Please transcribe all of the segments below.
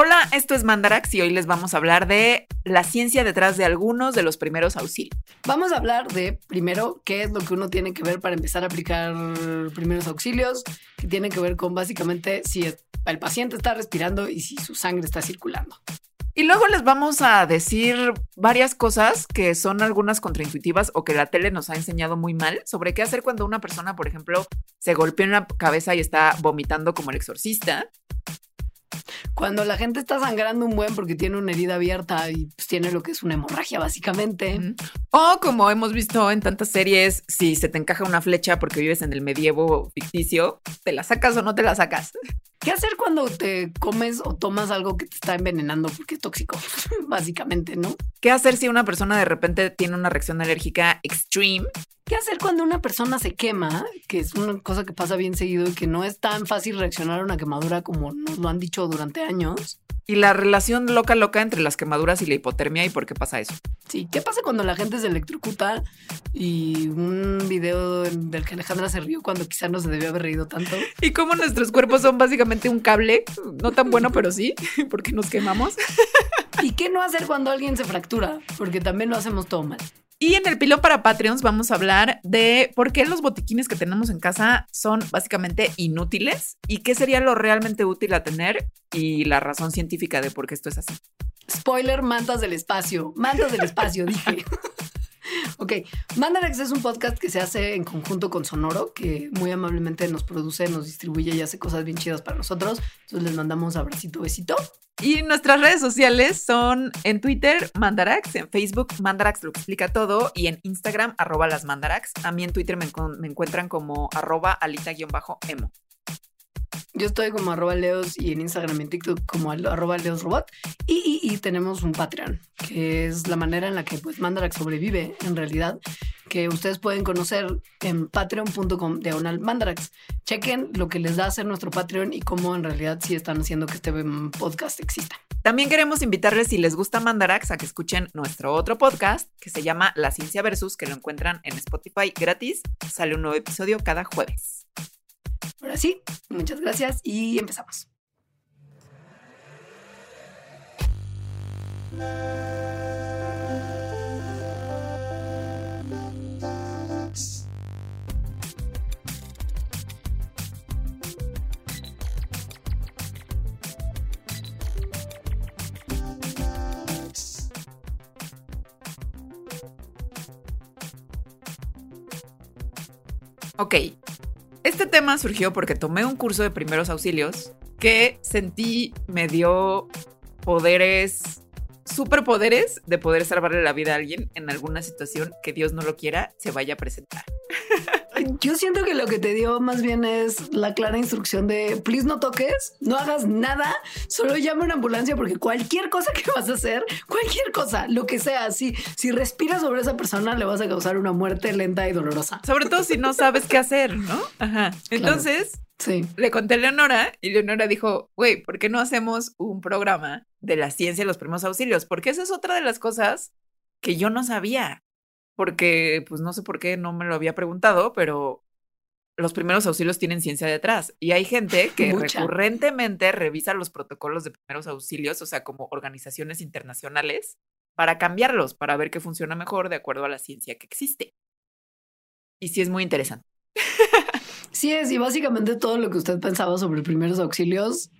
Hola, esto es Mandarax y hoy les vamos a hablar de la ciencia detrás de algunos de los primeros auxilios. Vamos a hablar de, primero, qué es lo que uno tiene que ver para empezar a aplicar primeros auxilios, que tiene que ver con básicamente si el paciente está respirando y si su sangre está circulando. Y luego les vamos a decir varias cosas que son algunas contraintuitivas o que la tele nos ha enseñado muy mal sobre qué hacer cuando una persona, por ejemplo, se golpea en la cabeza y está vomitando como el exorcista cuando la gente está sangrando un buen porque tiene una herida abierta y pues, tiene lo que es una hemorragia, básicamente. O como hemos visto en tantas series, si se te encaja una flecha porque vives en el medievo ficticio, ¿te la sacas o no te la sacas? ¿Qué hacer cuando te comes o tomas algo que te está envenenando porque es tóxico? Básicamente, ¿no? ¿Qué hacer si una persona de repente tiene una reacción alérgica extreme ¿Qué hacer cuando una persona se quema? Que es una cosa que pasa bien seguido y que no es tan fácil reaccionar a una quemadura como nos lo han dicho durante años. Y la relación loca loca entre las quemaduras y la hipotermia y por qué pasa eso. Sí, ¿qué pasa cuando la gente se electrocuta? Y un video del que Alejandra se rió cuando quizá no se debió haber reído tanto. Y cómo nuestros cuerpos son básicamente un cable, no tan bueno, pero sí, porque nos quemamos. ¿Y qué no hacer cuando alguien se fractura? Porque también lo hacemos todo mal. Y en el pilón para Patreons vamos a hablar de por qué los botiquines que tenemos en casa son básicamente inútiles y qué sería lo realmente útil a tener y la razón científica de por qué esto es así. Spoiler, mantas del espacio. Mantas del espacio, dije. Ok, Mandarax es un podcast que se hace en conjunto con Sonoro, que muy amablemente nos produce, nos distribuye y hace cosas bien chidas para nosotros. Entonces les mandamos abracito, besito. Y nuestras redes sociales son en Twitter, Mandarax, en Facebook, Mandarax lo explica todo, y en Instagram, arroba las Mandarax. A mí en Twitter me, encuentran como arroba alita-emo. Yo estoy como arroba leos y en Instagram y en TikTok como arroba leosrobot. Y, y, tenemos un Patreon, que es la manera en la que pues Mandarax sobrevive en realidad, que ustedes pueden conocer en patreon.com diagonal Mandarax. Chequen lo que les da hacer nuestro Patreon y cómo en realidad sí están haciendo que este podcast exista. También queremos invitarles, si les gusta Mandarax, a que escuchen nuestro otro podcast que se llama La Ciencia Versus, que lo encuentran en Spotify gratis. Sale un nuevo episodio cada jueves. Ahora sí, muchas gracias y empezamos. Ok, este tema surgió porque tomé un curso de primeros auxilios que sentí me dio poderes, superpoderes de poder salvarle la vida a alguien en alguna situación que Dios no lo quiera se vaya a presentar. Yo siento que lo que te dio más bien es la clara instrucción de, please no toques, no hagas nada, solo llama a una ambulancia porque cualquier cosa que vas a hacer, cualquier cosa, lo que sea, si, si respiras sobre esa persona le vas a causar una muerte lenta y dolorosa. Sobre todo si no sabes qué hacer, ¿no? Ajá. Entonces, sí. le conté a Leonora y Leonora dijo, güey, ¿por qué no hacemos un programa de la ciencia de los primeros auxilios? Porque esa es otra de las cosas que yo no sabía porque pues no sé por qué no me lo había preguntado, pero los primeros auxilios tienen ciencia detrás y hay gente que recurrentemente revisa los protocolos de primeros auxilios, o sea, como organizaciones internacionales, para cambiarlos, para ver qué funciona mejor de acuerdo a la ciencia que existe. Y sí es muy interesante. Sí es, y básicamente todo lo que usted pensaba sobre primeros auxilios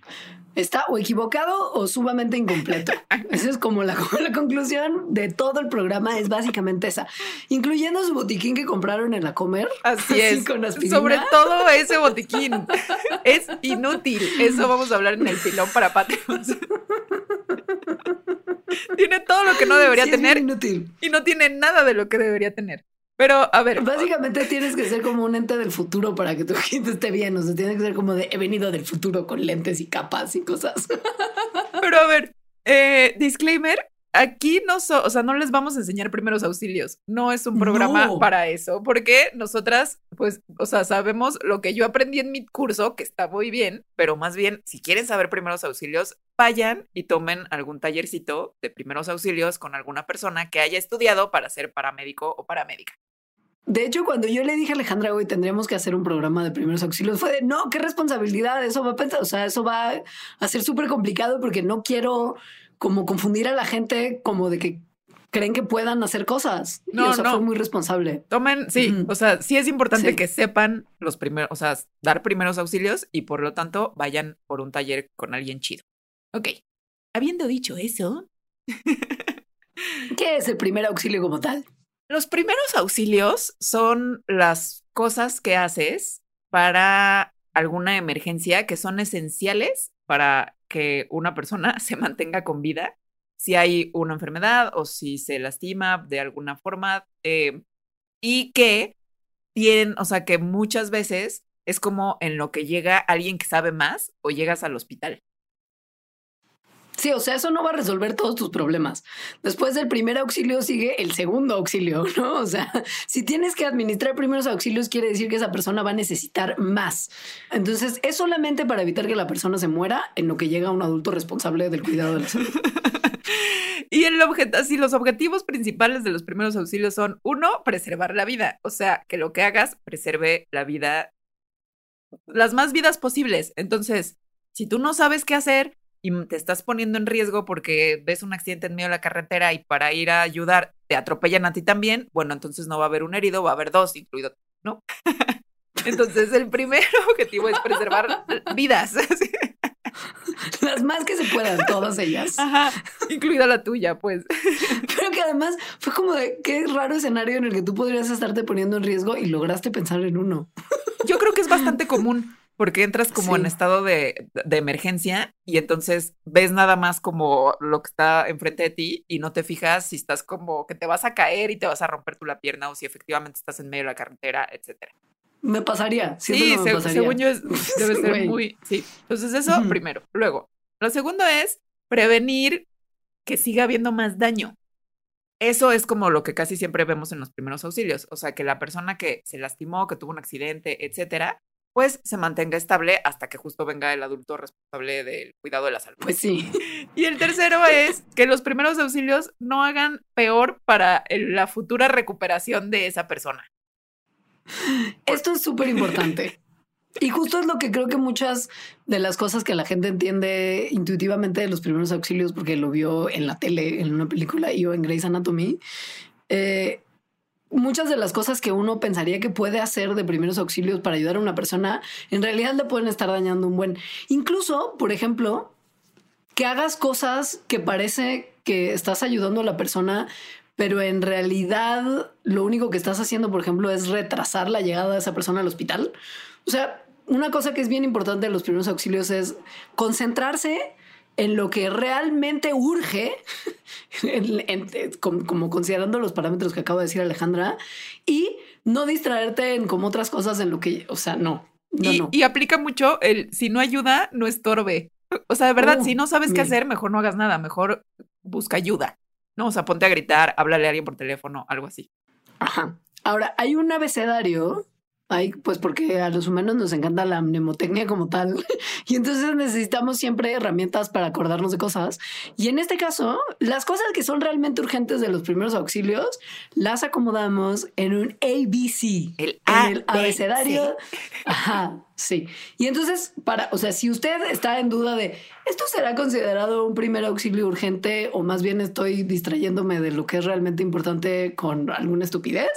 está o equivocado o sumamente incompleto. Esa es como la, la, conclusión de todo el programa, es básicamente esa, incluyendo su botiquín que compraron en la comer. Así, es. Sobre todo ese botiquín. es inútil. Eso vamos a hablar en el pilón para Patreons. tiene todo lo que no debería tener. inútil. Y no tiene nada de lo que debería tener. Pero, a ver. Básicamente tienes que ser como un ente del futuro para que tu gente esté bien. O sea, tienes que ser como de he venido del futuro con lentes y capas y cosas. Pero, a ver, eh, disclaimer. Aquí no, o sea, no les vamos a enseñar primeros auxilios. No es un programa para eso, porque nosotras, pues, o sea, sabemos lo que yo aprendí en mi curso, que está muy bien, pero más bien, si quieren saber primeros auxilios, vayan y tomen algún tallercito de primeros auxilios con alguna persona que haya estudiado para ser paramédico o paramédica. De hecho, cuando yo le dije a Alejandra, hoy tendríamos que hacer un programa de primeros auxilios, fue de, no, qué responsabilidad, eso va a pensar, o sea, eso va a ser súper complicado porque no quiero como confundir a la gente como de que creen que puedan hacer cosas. No, no. Fue muy responsable. Tomen, sí, o sea, sí es importante que sepan los primeros, o sea, dar primeros auxilios y por lo tanto vayan por un taller con alguien chido. Ok. Habiendo dicho eso. ¿Qué es el primer auxilio como tal? Los primeros auxilios son las cosas que haces para alguna emergencia que son esenciales para que una persona se mantenga con vida si hay una enfermedad o si se lastima de alguna forma eh, y que tienen, o sea, que muchas veces es como en lo que llega alguien que sabe más o llegas al hospital. Sí, o sea, eso no va a resolver todos tus problemas. Después del primer auxilio sigue el segundo auxilio, ¿no? O sea, si tienes que administrar primeros auxilios, quiere decir que esa persona va a necesitar más. Entonces, es solamente para evitar que la persona se muera en lo que llega un adulto responsable del cuidado de la salud. y el así los objetivos principales de los primeros auxilios son, uno, preservar la vida. O sea, que lo que hagas preserve la vida, las más vidas posibles. Entonces, si tú no sabes qué hacer, y te estás poniendo en riesgo porque ves un accidente en medio de la carretera y para ir a ayudar te atropellan a ti también, bueno, entonces no va a haber un herido, va a haber dos, incluido, ¿no? entonces el primer objetivo es preservar vidas. Las más que se puedan, todas ellas. Ajá, incluida la tuya, pues. Pero que además fue como de qué raro escenario en el que tú podrías estarte poniendo en riesgo y lograste pensar en uno. Yo creo que es bastante común porque entras como en estado de, emergencia y entonces ves nada más como lo que está enfrente de ti y no te fijas si estás como que te vas a caer y te vas a romper tú la pierna o si efectivamente estás en medio de la carretera, etcétera. Me pasaría. Sí, según yo debe ser muy... Sí, entonces eso primero. Luego, lo segundo es prevenir que siga habiendo más daño. Eso es como lo que casi siempre vemos en los primeros auxilios, o sea, que la persona que se lastimó, que tuvo un accidente, etcétera, pues se mantenga estable hasta que justo venga el adulto responsable del cuidado de la salud. Pues sí. Y el tercero es que los primeros auxilios no hagan peor para la futura recuperación de esa persona. Esto es súper importante. Y justo es lo que creo que muchas de las cosas que la gente entiende intuitivamente de los primeros auxilios, porque lo vio en la tele, en una película y o en Grey's Anatomy, eh, muchas de las cosas que uno pensaría que puede hacer de primeros auxilios para ayudar a una persona, en realidad le pueden estar dañando un buen. Incluso, por ejemplo, que hagas cosas que parece que estás ayudando a la persona, pero en realidad lo único que estás haciendo, por ejemplo, es retrasar la llegada de esa persona al hospital. O sea, una cosa que es bien importante de los primeros auxilios es concentrarse en lo que realmente urge, como, considerando los parámetros que acabo de decir Alejandra, y no distraerte en como otras cosas en lo que, o sea, no. y, aplica mucho el si no ayuda, no estorbe. O sea, de verdad, si no sabes qué hacer, mejor no hagas nada, mejor busca ayuda. No, o sea, ponte a gritar, háblale a alguien por teléfono, algo así. Ajá. Ahora, hay un abecedario Ay, pues porque a los humanos nos encanta la mnemotecnia como tal. Y entonces necesitamos siempre herramientas para acordarnos de cosas. Y en este caso, las cosas que son realmente urgentes de los primeros auxilios, las acomodamos en un ABC. El, en el abecedario. Ajá, sí. Y entonces, para, o sea, si usted está en duda de esto será considerado un primer auxilio urgente o más bien estoy distrayéndome de lo que es realmente importante con alguna estupidez,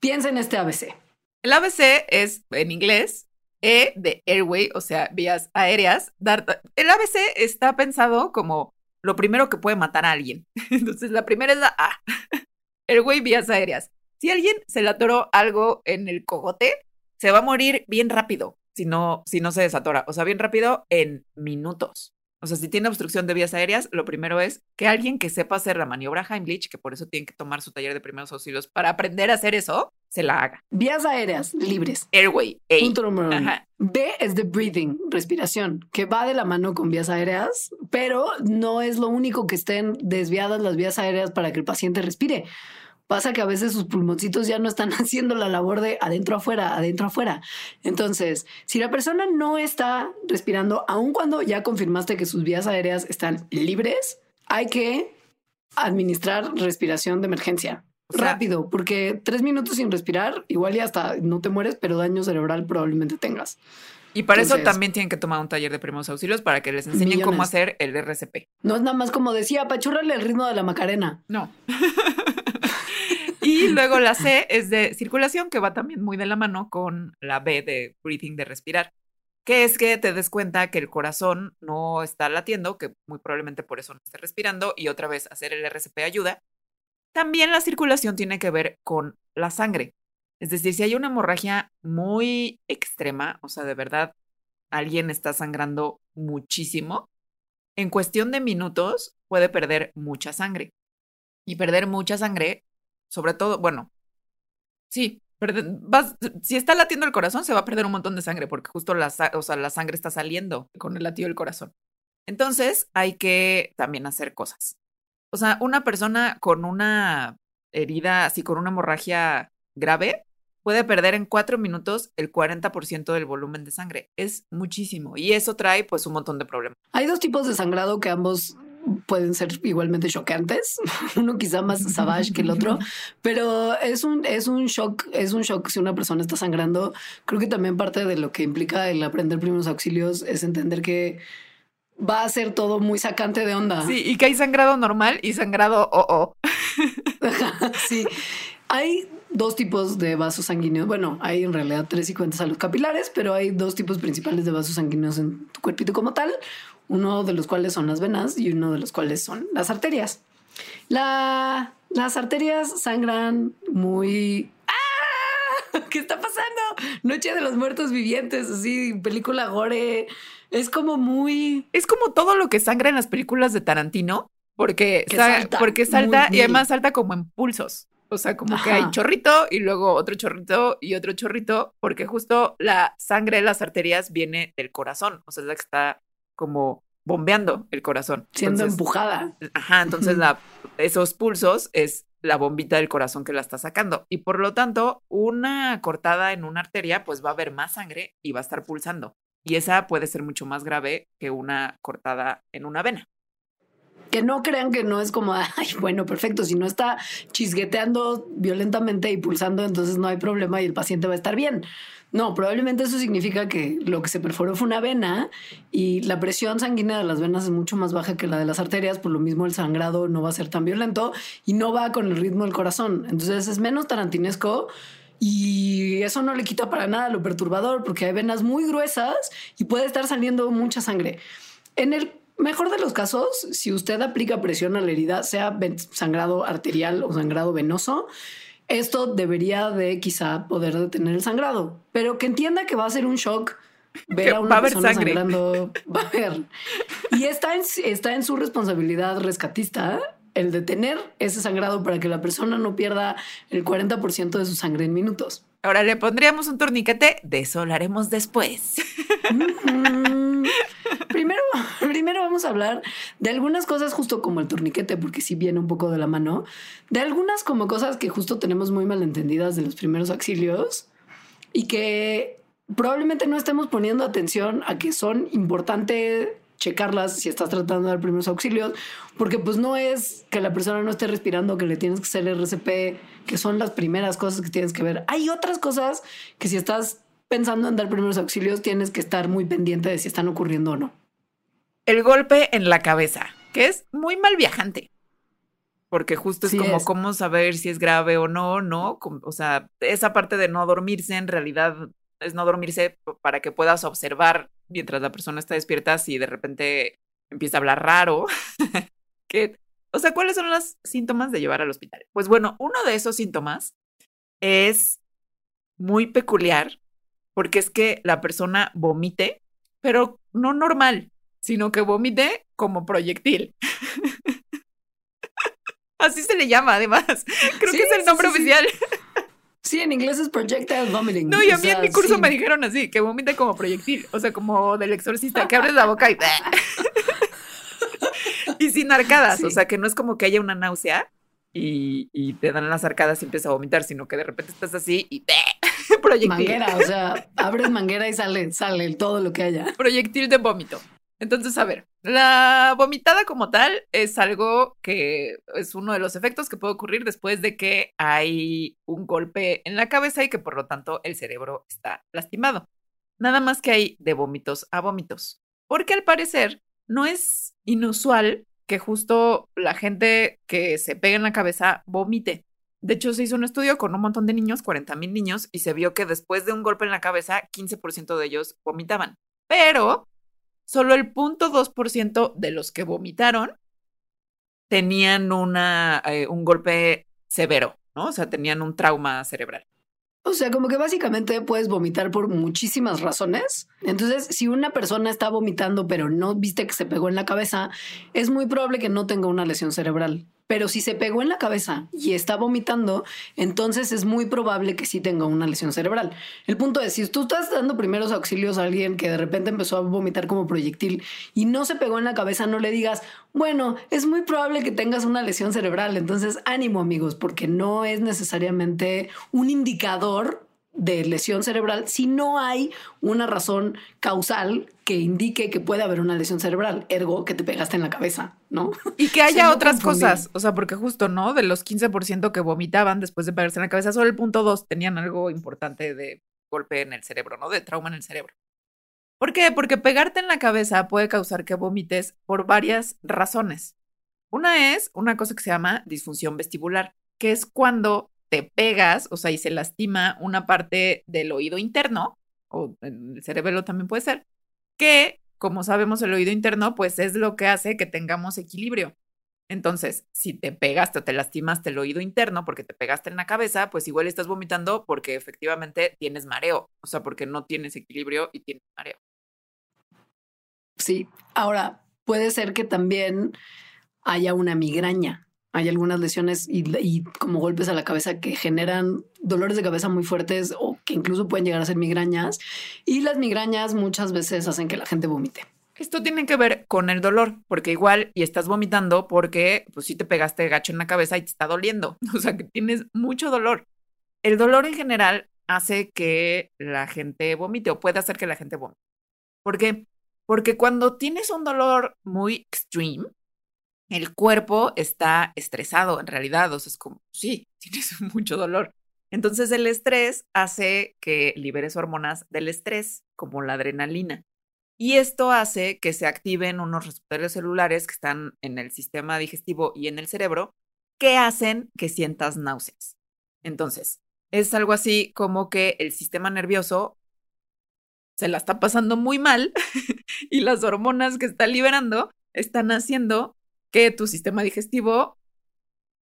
piensa en este ABC. El ABC es en inglés E de airway, o sea, vías aéreas. El ABC está pensado como lo primero que puede matar a alguien. Entonces, la primera es la A. Airway, vías aéreas. Si alguien se le atoró algo en el cogote, se va a morir bien rápido si no, si no se desatora. O sea, bien rápido en minutos. O sea, si tiene obstrucción de vías aéreas, lo primero es que alguien que sepa hacer la maniobra Heimlich, que por eso tiene que tomar su taller de primeros auxilios para aprender a hacer eso, se la haga. Vías aéreas libres. Airway. Punto número uno. B es the breathing, respiración, que va de la mano con vías aéreas, pero no es lo único que estén desviadas las vías aéreas para que el paciente respire. Pasa que a veces sus pulmoncitos ya no están haciendo la labor de adentro afuera, adentro afuera. Entonces, si la persona no está respirando, aun cuando ya confirmaste que sus vías aéreas están libres, hay que administrar respiración de emergencia rápido, porque tres minutos sin respirar, igual y hasta no te mueres, pero daño cerebral probablemente tengas. Y para eso también tienen que tomar un taller de primeros auxilios para que les enseñen cómo hacer el RCP. No es nada más como decía, apachúrale el ritmo de la Macarena. No. y luego la C es de circulación, que va también muy de la mano con la B de breathing, de respirar. Que es que te des cuenta que el corazón no está latiendo, que muy probablemente por eso no esté respirando, y otra vez hacer el RCP ayuda. También la circulación tiene que ver con la sangre. Es decir, si hay una hemorragia muy extrema, o sea, de verdad, alguien está sangrando muchísimo, en cuestión de minutos puede perder mucha sangre. Y perder mucha sangre, sobre todo, bueno, sí, si está latiendo el corazón, se va a perder un montón de sangre, porque justo la, o sea, la sangre está saliendo con el latido del corazón. Entonces, hay que también hacer cosas. O sea, una persona con una herida, así con una hemorragia grave, puede perder en cuatro minutos el 40% del volumen de sangre. Es muchísimo y eso trae pues un montón de problemas. Hay dos tipos de sangrado que ambos pueden ser igualmente chocantes, uno quizá más savage que el otro, pero es un, es un shock, es un shock si una persona está sangrando. Creo que también parte de lo que implica el aprender primeros auxilios es entender que va a ser todo muy sacante de onda. Sí, y que hay sangrado normal y sangrado oh, oh. sí. Hay dos tipos de vasos sanguíneos. Bueno, hay en realidad tres y cuentas salud capilares, pero hay dos tipos principales de vasos sanguíneos en tu cuerpito como tal. Uno de los cuales son las venas y uno de los cuales son las arterias. La, las arterias sangran muy... ¡Ah! ¿Qué está pasando? Noche de los muertos vivientes, así, película gore. Es como muy... Es como todo lo que sangra en las películas de Tarantino, porque, salta, porque salta y además salta como en pulsos. O sea, como que hay chorrito y luego otro chorrito y otro chorrito, porque justo la sangre de las arterias viene del corazón, o sea, es la que está como bombeando el corazón. Siendo empujada. Ajá, entonces la, esos pulsos es la bombita del corazón que la está sacando. Y por lo tanto, una cortada en una arteria, pues va a haber más sangre y va a estar pulsando. Y esa puede ser mucho más grave que una cortada en una vena que no crean que no es como, ay, bueno, perfecto, si no está chisgueteando violentamente y pulsando, entonces no hay problema y el paciente va a estar bien. No, probablemente eso significa que lo que se perforó fue una vena y la presión sanguínea de las venas es mucho más baja que la de las arterias, por lo mismo el sangrado no va a ser tan violento y no va con el ritmo del corazón. Entonces es menos tarantinesco y eso no le quita para nada lo perturbador porque hay venas muy gruesas y puede estar saliendo mucha sangre. En el Mejor de los casos, si usted aplica presión a la herida, sea sangrado arterial o sangrado venoso, esto debería de quizá poder detener el sangrado, pero que entienda que va a ser un shock ver a una persona sangrando. Va a ver. Y está en, está en su responsabilidad rescatista el detener ese sangrado para que la persona no pierda el 40% de su sangre en minutos. Ahora le pondríamos un torniquete, de eso hablaremos después. primero, primero vamos a hablar de algunas cosas justo como el torniquete, porque sí viene un poco de la mano, de algunas como cosas que justo tenemos muy malentendidas de los primeros auxilios y que probablemente no estemos poniendo atención a que son importantes checarlas si estás tratando de dar primeros auxilios, porque pues no es que la persona no esté respirando, que le tienes que hacer RCP, que son las primeras cosas que tienes que ver. Hay otras cosas que si estás pensando en dar primeros auxilios, tienes que estar muy pendiente de si están ocurriendo o no. El golpe en la cabeza, que es muy mal viajante. Porque justo es como cómo saber si es grave o no, ¿no? O sea, esa parte de no dormirse en realidad es no dormirse para que puedas observar mientras la persona está despierta si de repente empieza a hablar raro. que, o sea, ¿cuáles son los síntomas de llevar al hospital? Pues bueno, uno de esos síntomas es muy peculiar porque es que la persona vomite, pero no normal, sino que vomite como proyectil. Así se le llama, además. Creo que es el nombre oficial. Sí, en inglés es projectile vomiting. No, y a mí en mi curso me dijeron así, que vomite como proyectil, o sea, como del exorcista, que abres la boca y... y sin arcadas, o sea, que no es como que haya una náusea y, y, te dan las arcadas y empiezas a vomitar, sino que de repente estás así y... proyectil. Manguera, o sea, abres manguera y sale, sale todo lo que haya. Proyectil de vómito. Entonces, a ver, la vomitada como tal es algo que es uno de los efectos que puede ocurrir después de que hay un golpe en la cabeza y que por lo tanto el cerebro está lastimado. Nada más que hay de vómitos a vómitos. Porque al parecer no es inusual que justo la gente que se pega en la cabeza vomite. De hecho, se hizo un estudio con un montón de niños, 40 mil niños, y se vio que después de un golpe en la cabeza, 15% de ellos vomitaban. Pero solo el 0.2% de los que vomitaron tenían una, eh, un golpe severo, ¿no? O sea, tenían un trauma cerebral. O sea, como que básicamente puedes vomitar por muchísimas razones. Entonces, si una persona está vomitando pero no viste que se pegó en la cabeza, es muy probable que no tenga una lesión cerebral. Pero si se pegó en la cabeza y está vomitando, entonces es muy probable que sí tenga una lesión cerebral. El punto es, si tú estás dando primeros auxilios a alguien que de repente empezó a vomitar como proyectil y no se pegó en la cabeza, no le digas, bueno, es muy probable que tengas una lesión cerebral. Entonces, ánimo amigos, porque no es necesariamente un indicador de lesión cerebral si no hay una razón causal que indique que puede haber una lesión cerebral, ergo que te pegaste en la cabeza, ¿no? Y que haya otras cosas, o sea, porque justo, ¿no? De los 15% que vomitaban después de pegarse en la cabeza, solo el punto 2 tenían algo importante de golpe en el cerebro, ¿no? De trauma en el cerebro. ¿Por qué? Porque pegarte en la cabeza puede causar que vomites por varias razones. Una es una cosa que se llama disfunción vestibular, que es cuando te pegas, o sea, y se lastima una parte del oído interno, o el cerebelo también puede ser, que, como sabemos, el oído interno, pues es lo que hace que tengamos equilibrio. Entonces, si te pegaste o te lastimaste el oído interno porque te pegaste en la cabeza, pues igual estás vomitando porque efectivamente tienes mareo, o sea, porque no tienes equilibrio y tienes mareo. Sí, ahora puede ser que también haya una migraña hay algunas lesiones y, como golpes a la cabeza que generan dolores de cabeza muy fuertes que incluso pueden llegar a ser migrañas. Y las migrañas muchas veces hacen que la gente vomite. Esto tiene que ver con el dolor, porque igual y estás vomitando porque pues si te pegaste gacho en la cabeza y te está doliendo, o sea que tienes mucho dolor. El dolor en general hace que la gente vomite o puede hacer que la gente vomite. ¿Por qué? Porque cuando tienes un dolor muy extreme, el cuerpo está estresado en realidad, o sea, es como, sí, tienes mucho dolor. Entonces el estrés hace que liberes hormonas del estrés, como la adrenalina. Y esto hace que se activen unos receptores celulares que están en el sistema digestivo y en el cerebro, que hacen que sientas náuseas. Entonces, es algo así como que el sistema nervioso se la está pasando muy mal y las hormonas que está liberando están haciendo que tu sistema digestivo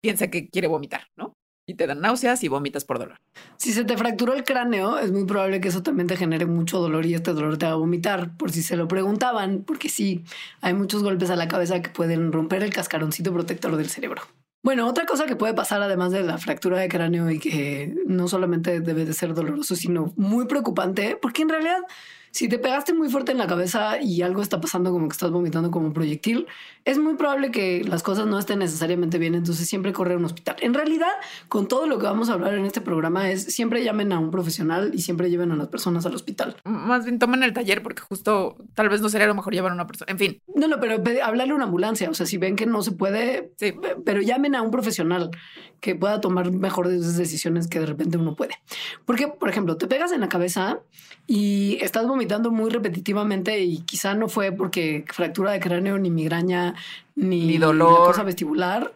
piensa que quiere vomitar, ¿no? Y te dan náuseas y vomitas por dolor. Si se te fracturó el cráneo, es muy probable que eso también te genere mucho dolor y este dolor te haga vomitar, por si se lo preguntaban, porque sí, hay muchos golpes a la cabeza que pueden romper el cascaroncito protector del cerebro. Bueno, otra cosa que puede pasar además de la fractura de cráneo y que no solamente debe de ser doloroso, sino muy preocupante, porque en realidad si te pegaste muy fuerte en la cabeza y algo está pasando como que estás vomitando como proyectil, es muy probable que las cosas no estén necesariamente bien, entonces siempre corre a un hospital. En realidad, con todo lo que vamos a hablar en este programa es siempre llamen a un profesional y siempre lleven a las personas al hospital. Más bien tomen el taller porque justo tal vez no sería lo mejor llevar a una persona. En fin. No, no, pero hablarle a una ambulancia. O sea, si ven que no se puede, sí. pero llamen a un profesional que pueda tomar mejores decisiones que de repente uno puede. Porque, por ejemplo, te pegas en la cabeza y estás vomitando muy repetitivamente y quizá no fue porque fractura de cráneo, ni migraña, ni, dolor, cosa vestibular,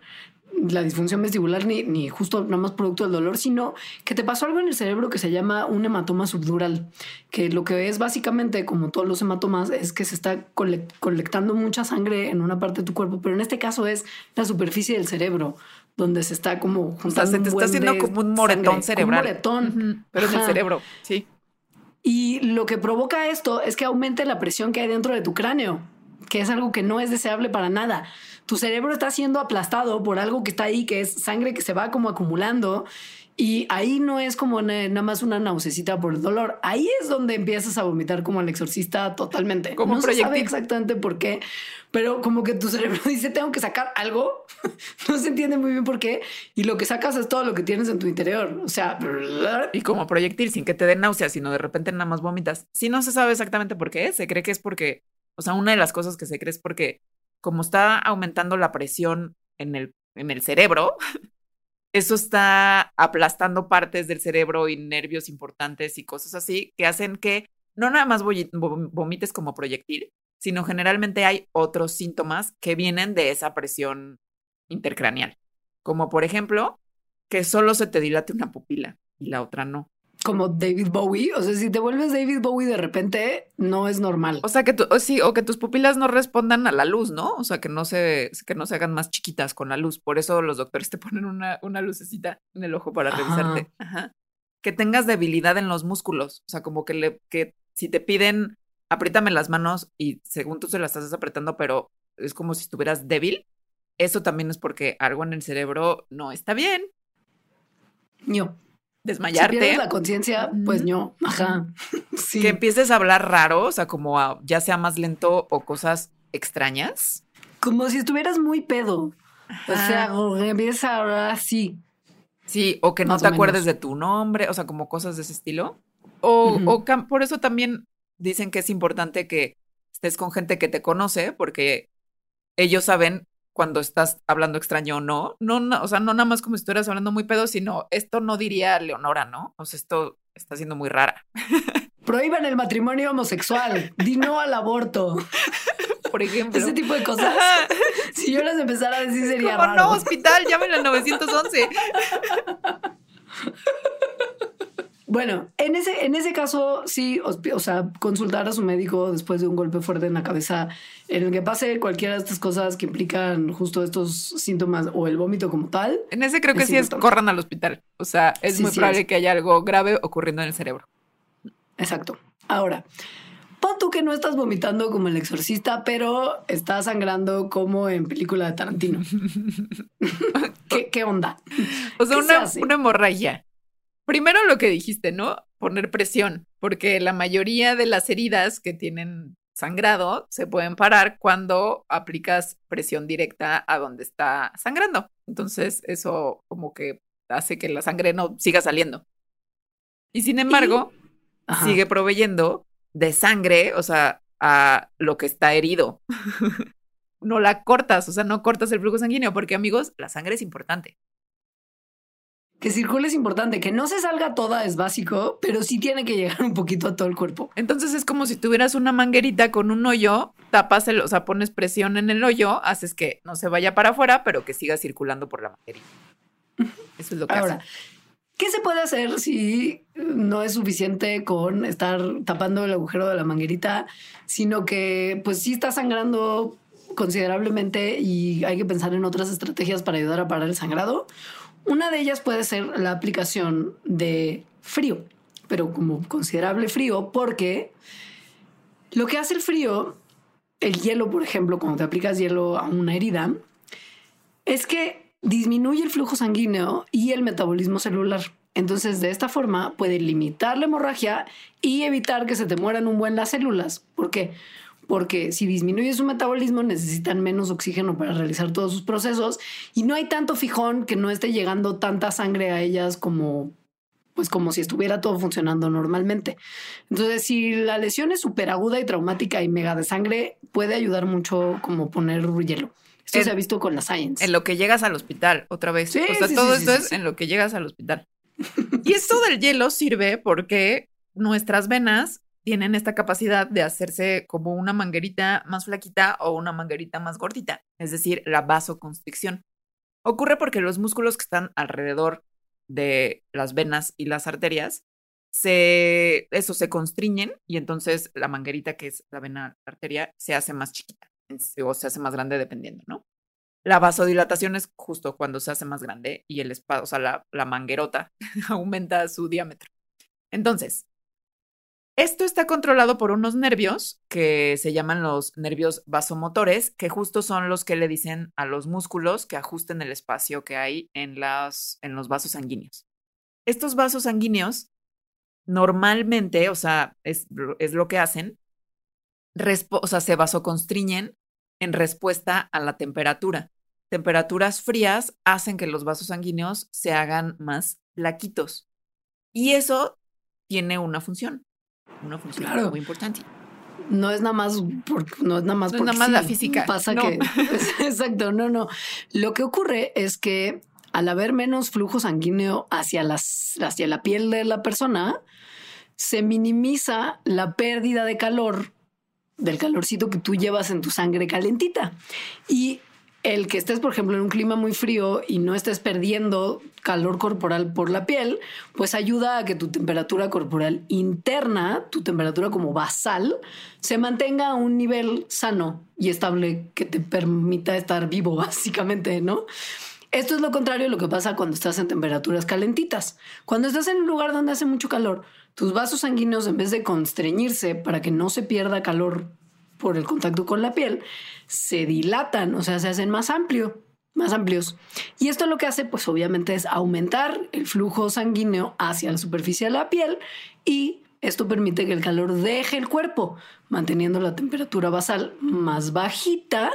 la disfunción vestibular, ni, ni justo nada más producto del dolor, sino que te pasó algo en el cerebro que se llama un hematoma subdural, que lo que es básicamente, como todos los hematomas, es que se está colectando mucha sangre en una parte de tu cuerpo, pero en este caso es la superficie del cerebro donde se está como juntando. O sea, se te está haciendo como un moretón cerebral. Un moretón. Pero en el cerebro, sí. Y lo que provoca esto es que aumente la presión que hay dentro de tu cráneo, que es algo que no es deseable para nada. Tu cerebro está siendo aplastado por algo que está ahí, que es sangre que se va como acumulando. Y ahí no es como nada más una naucecita por el dolor. Ahí es donde empiezas a vomitar como el exorcista totalmente. Como no se sabe exactamente por qué, pero como que tu cerebro dice tengo que sacar algo. no se entiende muy bien por qué. Y lo que sacas es todo lo que tienes en tu interior. O sea, y como proyectil sin que te dé náuseas, sino de repente nada más vomitas. Si no se sabe exactamente por qué, se cree que es porque O sea, una de las cosas que se cree es porque como está aumentando la presión en el, en el cerebro, eso está aplastando partes del cerebro y nervios importantes y cosas así que hacen que no nada más vomites como proyectil, sino generalmente hay otros síntomas que vienen de esa presión intercraneal, como por ejemplo que solo se te dilate una pupila y la otra no. Como David Bowie, o sea, si te vuelves David Bowie de repente, no es normal. O sea, que o sí, o que tus pupilas no respondan a la luz, ¿no? O sea, que no se, que no se hagan más chiquitas con la luz. Por eso los doctores te ponen una, una lucecita en el ojo para revisarte. Ajá. Que tengas debilidad en los músculos. O sea, como que le, que si te piden apriétame las manos y según tú se las estás apretando, pero es como si estuvieras débil, eso también es porque algo en el cerebro no está bien. No. Desmayarte. Si la conciencia, pues no. Ajá. Que empieces a hablar raro, o sea, como ya sea más lento o cosas extrañas. Como si estuvieras muy pedo. O sea, empiezas a hablar así. Sí, o que no te acuerdes de tu nombre, o sea, como cosas de ese estilo. O, o por eso también dicen que es importante que estés con gente que te conoce porque ellos saben cuando estás hablando extraño o no. No, o sea, no nada más como si estuvieras hablando muy pedo, sino esto no diría Leonora, ¿no? O sea, esto está siendo muy rara. Prohíban el matrimonio homosexual, di no al aborto. Por ejemplo. Ese tipo de cosas. Si yo las empezara a decir sería ¿Cómo no, hospital, llamen al 911. Bueno, en ese, en ese caso, sí, o, sea, consultar a su médico después de un golpe fuerte en la cabeza, en el que pase cualquiera de estas cosas que implican justo estos síntomas o el vómito como tal. En ese creo que sí es corran al hospital. O sea, es muy probable que haya algo grave ocurriendo en el cerebro. Exacto. Ahora, pon tú que no estás vomitando como el exorcista, pero estás sangrando como en película de Tarantino. ¿Qué, onda? O sea, una, una hemorragia. Primero lo que dijiste, ¿no? Poner presión, porque la mayoría de las heridas que tienen sangrado se pueden parar cuando aplicas presión directa a donde está sangrando. Entonces, eso como que hace que la sangre no siga saliendo. Y sin embargo, sigue proveyendo de sangre, o sea, a lo que está herido. no la cortas, o sea, no cortas el flujo sanguíneo, porque amigos, la sangre es importante que circule es importante, que no se salga toda es básico, pero sí tiene que llegar un poquito a todo el cuerpo. Entonces es como si tuvieras una manguerita con un hoyo, tapas el, o sea, pones presión en el hoyo, haces que no se vaya para afuera, pero que siga circulando por la manguerita. Eso es lo que Ahora, ¿qué se puede hacer si no es suficiente con estar tapando el agujero de la manguerita, sino que pues sí está sangrando considerablemente y hay que pensar en otras estrategias para ayudar a parar el sangrado? Una de ellas puede ser la aplicación de frío, pero como considerable frío, porque lo que hace el frío, el hielo, por ejemplo, cuando te aplicas hielo a una herida, es que disminuye el flujo sanguíneo y el metabolismo celular. Entonces, de esta forma puede limitar la hemorragia y evitar que se te mueran un buen las células. ¿Por qué? Porque si disminuye su metabolismo necesitan menos oxígeno para realizar todos sus procesos y no hay tanto fijón que no esté llegando tanta sangre a ellas como pues como si estuviera todo funcionando normalmente. Entonces, si la lesión es súper aguda y traumática y mega de sangre, puede ayudar mucho como poner hielo. Esto se ha visto con la Science. En lo que llegas al hospital, otra vez. o sea, todo esto es en lo que llegas al hospital. y esto del hielo sirve porque nuestras venas tienen esta capacidad de hacerse como una manguerita más flaquita o una manguerita más gordita, es decir, la vasoconstricción. Ocurre porque los músculos que están alrededor de las venas y las arterias se eso se constriñen y entonces la manguerita que es la vena arteria se hace más chiquita o se hace más grande dependiendo, ¿no? La vasodilatación es justo cuando se hace más grande y el espacio, o sea, la, la manguerota aumenta su diámetro. Entonces, esto está controlado por unos nervios que se llaman los nervios vasomotores, que justo son los que le dicen a los músculos que ajusten el espacio que hay en, los vasos sanguíneos. Estos vasos sanguíneos normalmente, o sea, es, lo que hacen, o sea, se vasoconstriñen en respuesta a la temperatura. Temperaturas frías hacen que los vasos sanguíneos se hagan más flaquitos. Y eso tiene una función una función muy importante. no es nada más por, no es nada más no es nada más la física. Pasa que exacto, no, no. Lo que ocurre es que al haber menos flujo sanguíneo hacia las hacia la piel de la persona, se minimiza la pérdida de calor del calorcito que tú llevas en tu sangre calentita. Y el que estés, por ejemplo, en un clima muy frío y no estés perdiendo calor corporal por la piel, pues ayuda a que tu temperatura corporal interna, tu temperatura como basal, se mantenga a un nivel sano y estable que te permita estar vivo, básicamente, ¿no? Esto es lo contrario de lo que pasa cuando estás en temperaturas calentitas. Cuando estás en un lugar donde hace mucho calor, tus vasos sanguíneos, en vez de constreñirse para que no se pierda calor por el contacto con la piel, se dilatan, o sea, se hacen más amplio, más amplios. Y esto lo que hace, pues obviamente, es aumentar el flujo sanguíneo hacia la superficie de la piel y esto permite que el calor deje el cuerpo, manteniendo la temperatura basal más bajita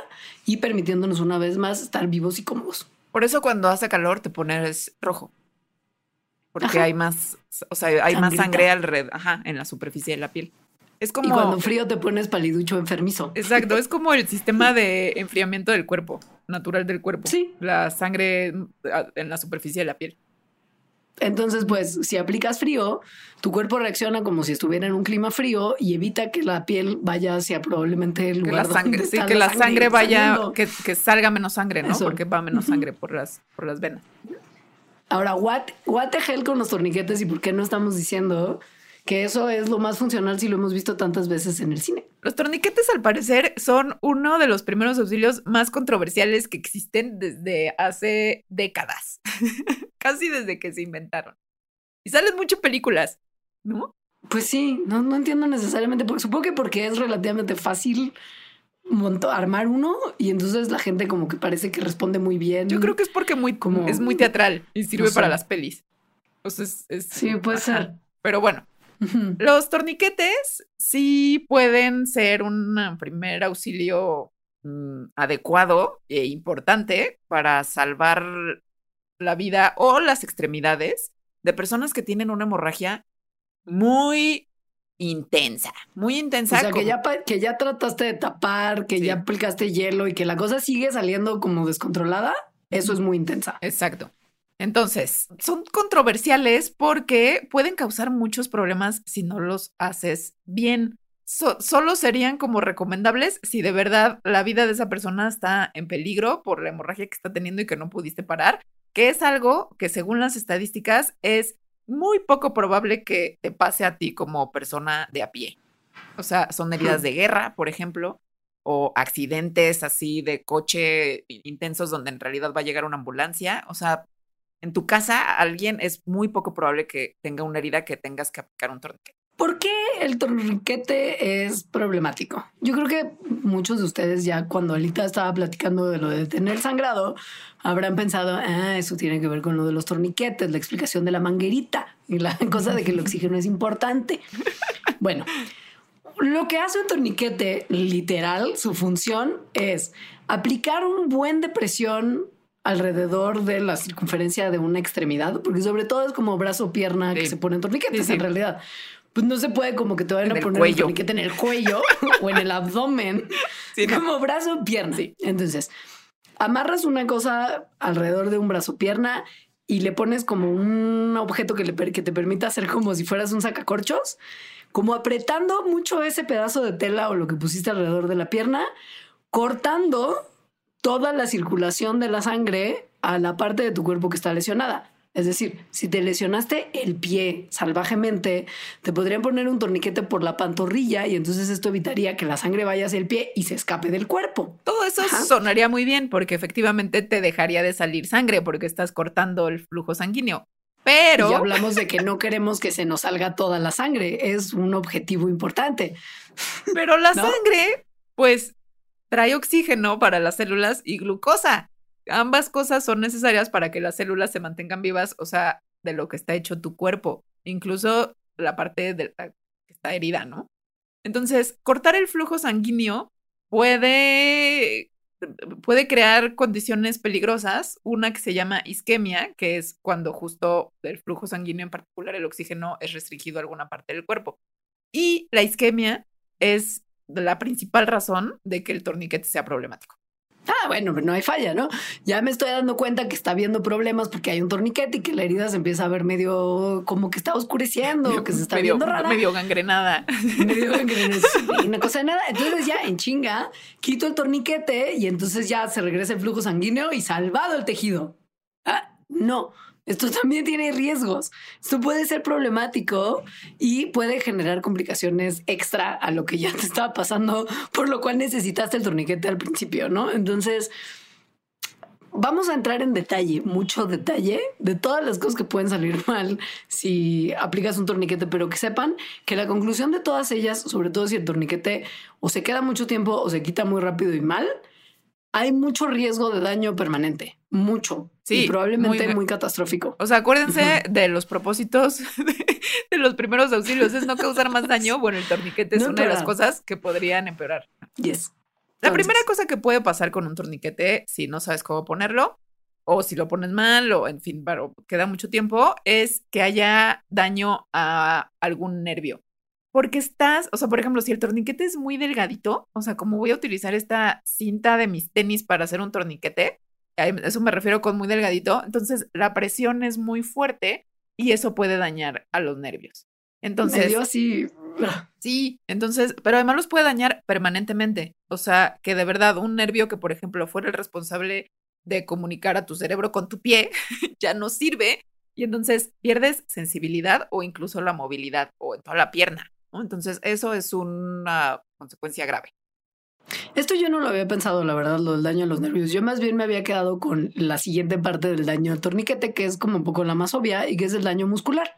y permitiéndonos una vez más estar vivos y cómodos. Por eso cuando hace calor te pones rojo. Porque hay más, o sea, hay más sangre alrededor, ajá, en la superficie de la piel. Es como. Y cuando frío te pones paliducho enfermizo. Exacto, es como el sistema de enfriamiento del cuerpo, natural del cuerpo. Sí. La sangre en la superficie de la piel. Entonces, pues, si aplicas frío, tu cuerpo reacciona como si estuviera en un clima frío y evita que la piel vaya hacia probablemente el lugar que la sangre, sí, que la sangre, vaya, que, salga menos sangre, ¿no? Porque va menos sangre por las, por las venas. Ahora, what, what the hell con los torniquetes y por qué no estamos diciendo que eso es lo más funcional si lo hemos visto tantas veces en el cine. Los torniquetes, al parecer, son uno de los primeros auxilios más controversiales que existen desde hace décadas, casi desde que se inventaron. Y salen muchas películas, ¿no? Pues sí, no, no entiendo necesariamente, porque supongo que porque es relativamente fácil armar uno y entonces la gente como que parece que responde muy bien. Yo creo que es porque muy, como, es muy teatral y sirve para las pelis. Entonces es, sí, puede ser. Pero bueno, los torniquetes sí pueden ser un primer auxilio mm, adecuado e importante para salvar la vida o las extremidades de personas que tienen una hemorragia muy intensa, muy intensa. O sea, que, ya, que ya trataste de tapar, que ya aplicaste hielo y que la cosa sigue saliendo como descontrolada, eso es muy intensa. Exacto. Entonces, son controversiales porque pueden causar muchos problemas si no los haces bien. solo serían como recomendables si de verdad la vida de esa persona está en peligro por la hemorragia que está teniendo y que no pudiste parar, que es algo que según las estadísticas es muy poco probable que te pase a ti como persona de a pie. O sea, son heridas de guerra, por ejemplo, o accidentes así de coche intensos donde en realidad va a llegar una ambulancia. O sea, en tu casa alguien es muy poco probable que tenga una herida que tengas que aplicar un torniquete. ¿Por qué el torniquete es problemático? Yo creo que muchos de ustedes ya cuando Alita estaba platicando de lo de tener sangrado, habrán pensado, ah, eso tiene que ver con lo de los torniquetes, la explicación de la manguerita y la cosa de que el oxígeno es importante. Bueno, lo que hace un torniquete, literal, su función es aplicar un buen de presión alrededor de la circunferencia de una extremidad, porque sobre todo es como brazo pierna que se ponen torniquetes en realidad. Pues no se puede como que te vayan a poner un torniquete en el cuello o en el abdomen, como brazo pierna. Entonces, amarras una cosa alrededor de un brazo pierna y le pones como un objeto que, le, que te permita hacer como si fueras un sacacorchos, como apretando mucho ese pedazo de tela o lo que pusiste alrededor de la pierna, cortando toda la circulación de la sangre a la parte de tu cuerpo que está lesionada. Es decir, si te lesionaste el pie salvajemente, te podrían poner un torniquete por la pantorrilla y entonces esto evitaría que la sangre vaya hacia el pie y se escape del cuerpo. Todo eso sonaría muy bien porque efectivamente te dejaría de salir sangre porque estás cortando el flujo sanguíneo. Pero... Y hablamos de que no queremos que se nos salga toda la sangre. Es un objetivo importante. Pero la sangre, pues trae oxígeno para las células y glucosa. Ambas cosas son necesarias para que las células se mantengan vivas, o sea, de lo que está hecho tu cuerpo, incluso la parte que está herida, ¿no? Entonces, cortar el flujo sanguíneo puede, puede crear condiciones peligrosas, una que se llama isquemia, que es cuando justo el flujo sanguíneo, en particular el oxígeno, es restringido a alguna parte del cuerpo. Y la isquemia es la principal razón de que el torniquete sea problemático. Ah, bueno, no hay falla, ¿no? Ya me estoy dando cuenta que está habiendo problemas porque hay un torniquete y que la herida se empieza a ver medio como que está oscureciendo, que se está viendo rara. Medio gangrenada. Medio gangrenada. una cosa de nada. Entonces ya en chinga, quito el torniquete y entonces ya se regresa el flujo sanguíneo y salvado el tejido. Ah, no. Esto también tiene riesgos. Esto puede ser problemático y puede generar complicaciones extra a lo que ya te estaba pasando, por lo cual necesitaste el torniquete al principio, ¿no? Entonces, vamos a entrar en detalle, mucho detalle, de todas las cosas que pueden salir mal si aplicas un torniquete, pero que sepan que la conclusión de todas ellas, sobre todo si el torniquete o se queda mucho tiempo o se quita muy rápido y mal, hay mucho riesgo de daño permanente, mucho. Sí, probablemente muy, catastrófico. O sea, acuérdense de los propósitos de, los primeros auxilios, es no causar más daño. Bueno, el torniquete es una de las cosas que podrían empeorar. Yes. La primera cosa que puede pasar con un torniquete, si no sabes cómo ponerlo, o si lo pones mal, o en fin, pero queda mucho tiempo, es que haya daño a algún nervio porque estás, o sea, por ejemplo, si el torniquete es muy delgadito, o sea, como voy a utilizar esta cinta de mis tenis para hacer un torniquete, a eso me refiero con muy delgadito, entonces la presión es muy fuerte y eso puede dañar a los nervios. Entonces, Medio así. Sí, entonces, pero además los puede dañar permanentemente. O sea, que de verdad un nervio que, por ejemplo, fuera el responsable de comunicar a tu cerebro con tu pie, ya no sirve y entonces pierdes sensibilidad o incluso la movilidad o en toda la pierna. Entonces, eso es una consecuencia grave. Esto yo no lo había pensado, la verdad, lo del daño a los nervios. Yo más bien me había quedado con la siguiente parte del daño al torniquete, que es como un poco la más obvia y que es el daño muscular.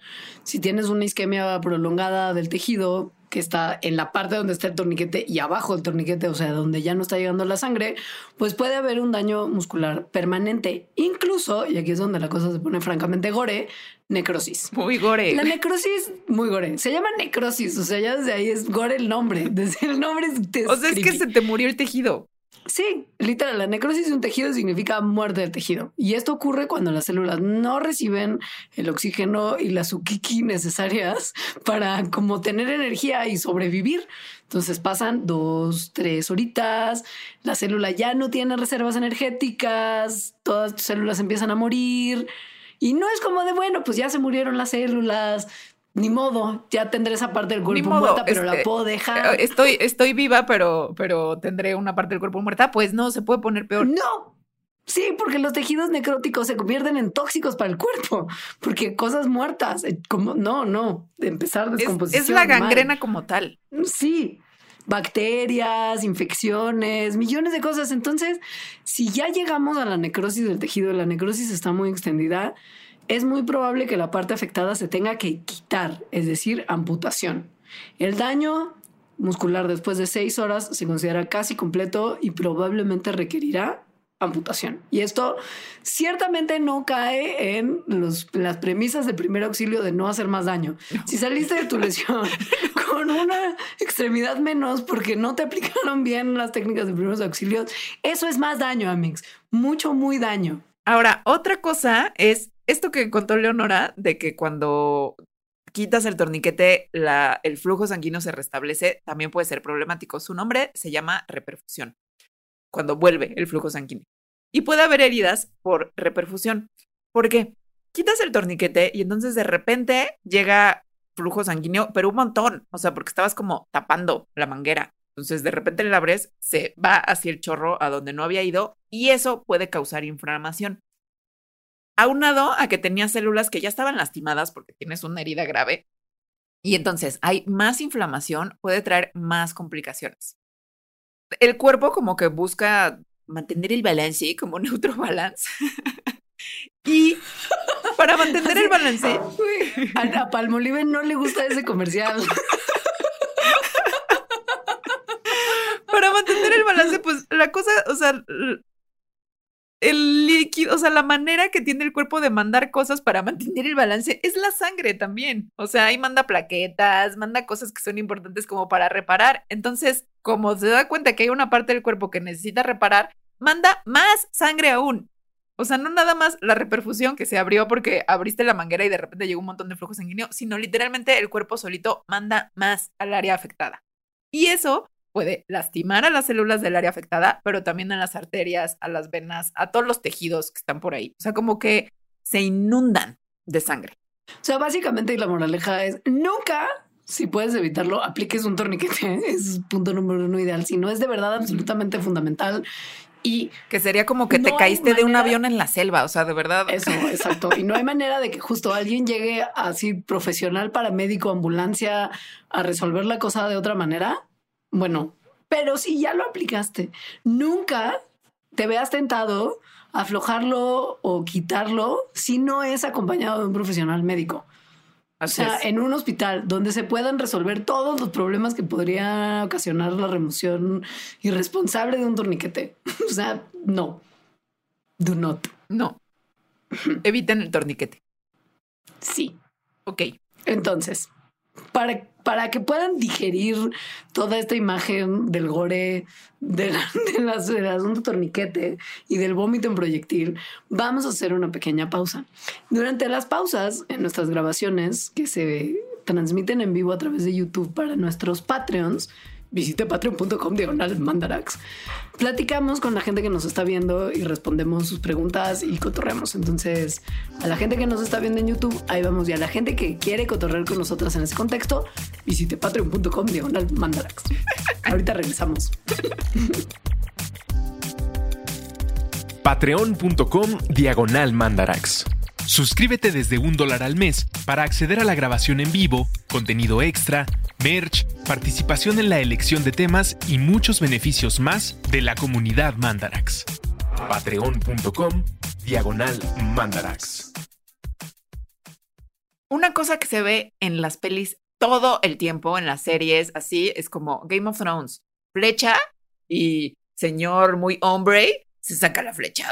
Si tienes una isquemia prolongada del tejido, que está en la parte donde está el torniquete y abajo del torniquete, o sea, donde ya no está llegando la sangre, pues puede haber un daño muscular permanente. Incluso, y aquí es donde la cosa se pone francamente gore, necrosis. Muy gore. La necrosis, muy gore. Se llama necrosis, o sea, ya desde ahí es gore el nombre. Desde el nombre es... O sea, es que se te murió el tejido. Sí, literal, la necrosis de un tejido significa muerte del tejido. Y esto ocurre cuando las células no reciben el oxígeno y las ukiki necesarias para como tener energía y sobrevivir. Entonces pasan dos, tres horitas, la célula ya no tiene reservas energéticas, todas tus células empiezan a morir. Y no es como de, bueno, pues ya se murieron las células, ni modo, ya tendré esa parte del cuerpo muerta, pero la puedo dejar. Eh, estoy, estoy viva, pero, pero tendré una parte del cuerpo muerta. Pues no, se puede poner peor. No. Sí, porque los tejidos necróticos se convierten en tóxicos para el cuerpo, porque cosas muertas, eh, como no, no, empezar descomposición. Es, la gangrena como tal. Sí, bacterias, infecciones, millones de cosas. Entonces, si ya llegamos a la necrosis del tejido, la necrosis está muy extendida, es muy probable que la parte afectada se tenga que quitar, es decir, amputación. El daño muscular después de seis horas se considera casi completo y probablemente requerirá amputación. Y esto ciertamente no cae en las premisas de primer auxilio de no hacer más daño. Si saliste de tu lesión con una extremidad menos porque no te aplicaron bien las técnicas de primeros auxilios, eso es más daño, Amix. Mucho, muy daño. Ahora, otra cosa es esto que contó Leonora, de que cuando quitas el torniquete, la, el flujo sanguíneo se restablece, también puede ser problemático. Su nombre se llama reperfusión, cuando vuelve el flujo sanguíneo. Y puede haber heridas por reperfusión. ¿Por qué? Quitas el torniquete y entonces de repente llega flujo sanguíneo, pero un montón, o sea, porque estabas como tapando la manguera. Entonces de repente le abres, se va hacia el chorro a donde no había ido y eso puede causar inflamación aunado a que tenía células que ya estaban lastimadas porque tienes una herida grave. Y entonces hay más inflamación, puede traer más complicaciones. El cuerpo como que busca mantener el balance, como neutro balance. y para mantener el balance... a Palmolive no le gusta ese comercial. para mantener el balance, pues la cosa, o sea, el líquido, o sea, la manera que tiene el cuerpo de mandar cosas para mantener el balance es la sangre también. O sea, ahí manda plaquetas, manda cosas que son importantes como para reparar. Entonces, como se da cuenta que hay una parte del cuerpo que necesita reparar, manda más sangre aún. O sea, no nada más la reperfusión que se abrió porque abriste la manguera y de repente llegó un montón de flujo sanguíneo, sino literalmente el cuerpo solito manda más al área afectada. Y eso puede lastimar a las células del área afectada, pero también a las arterias, a las venas, a todos los tejidos que están por ahí. O sea, como que se inundan de sangre. O sea, básicamente la moraleja es nunca, si puedes evitarlo, apliques un torniquete. Es punto número uno ideal. Si no es de verdad absolutamente fundamental y que sería como que te caíste de un avión en la selva, o sea, de verdad. Eso, exacto. Y no hay manera de que justo alguien llegue así profesional, paramédico, ambulancia, a resolver la cosa de otra manera. Bueno, pero si ya lo aplicaste, nunca te veas tentado a aflojarlo o quitarlo si no es acompañado de un profesional médico o sea, en un hospital donde se puedan resolver todos los problemas que podría ocasionar la remoción irresponsable de un torniquete. o sea, no. Do not. No. Eviten el torniquete. Sí. Ok. Entonces, para, para que puedan digerir toda esta imagen del gore, de del asunto torniquete y del vómito en proyectil, vamos a hacer una pequeña pausa. Durante las pausas en nuestras grabaciones que se transmiten en vivo a través de YouTube para nuestros Patreons, visite patreon.com diagonal mandarax. Platicamos con la gente que nos está viendo y respondemos sus preguntas y cotorreamos. Entonces, a la gente que nos está viendo en YouTube, ahí vamos. Y a la gente que quiere cotorrear con nosotras en ese contexto, visite patreon.com diagonal mandarax. Ahorita regresamos. Patreon.com diagonal mandarax. Suscríbete desde un dólar al mes para acceder a la grabación en vivo, contenido extra, merch, participación en la elección de temas y muchos beneficios más de la comunidad Mandarax. Patreon.com Diagonal Mandarax. Una cosa que se ve en las pelis todo el tiempo, en las series, así, es como Game of Thrones. Flecha y señor muy hombre se saca la flecha.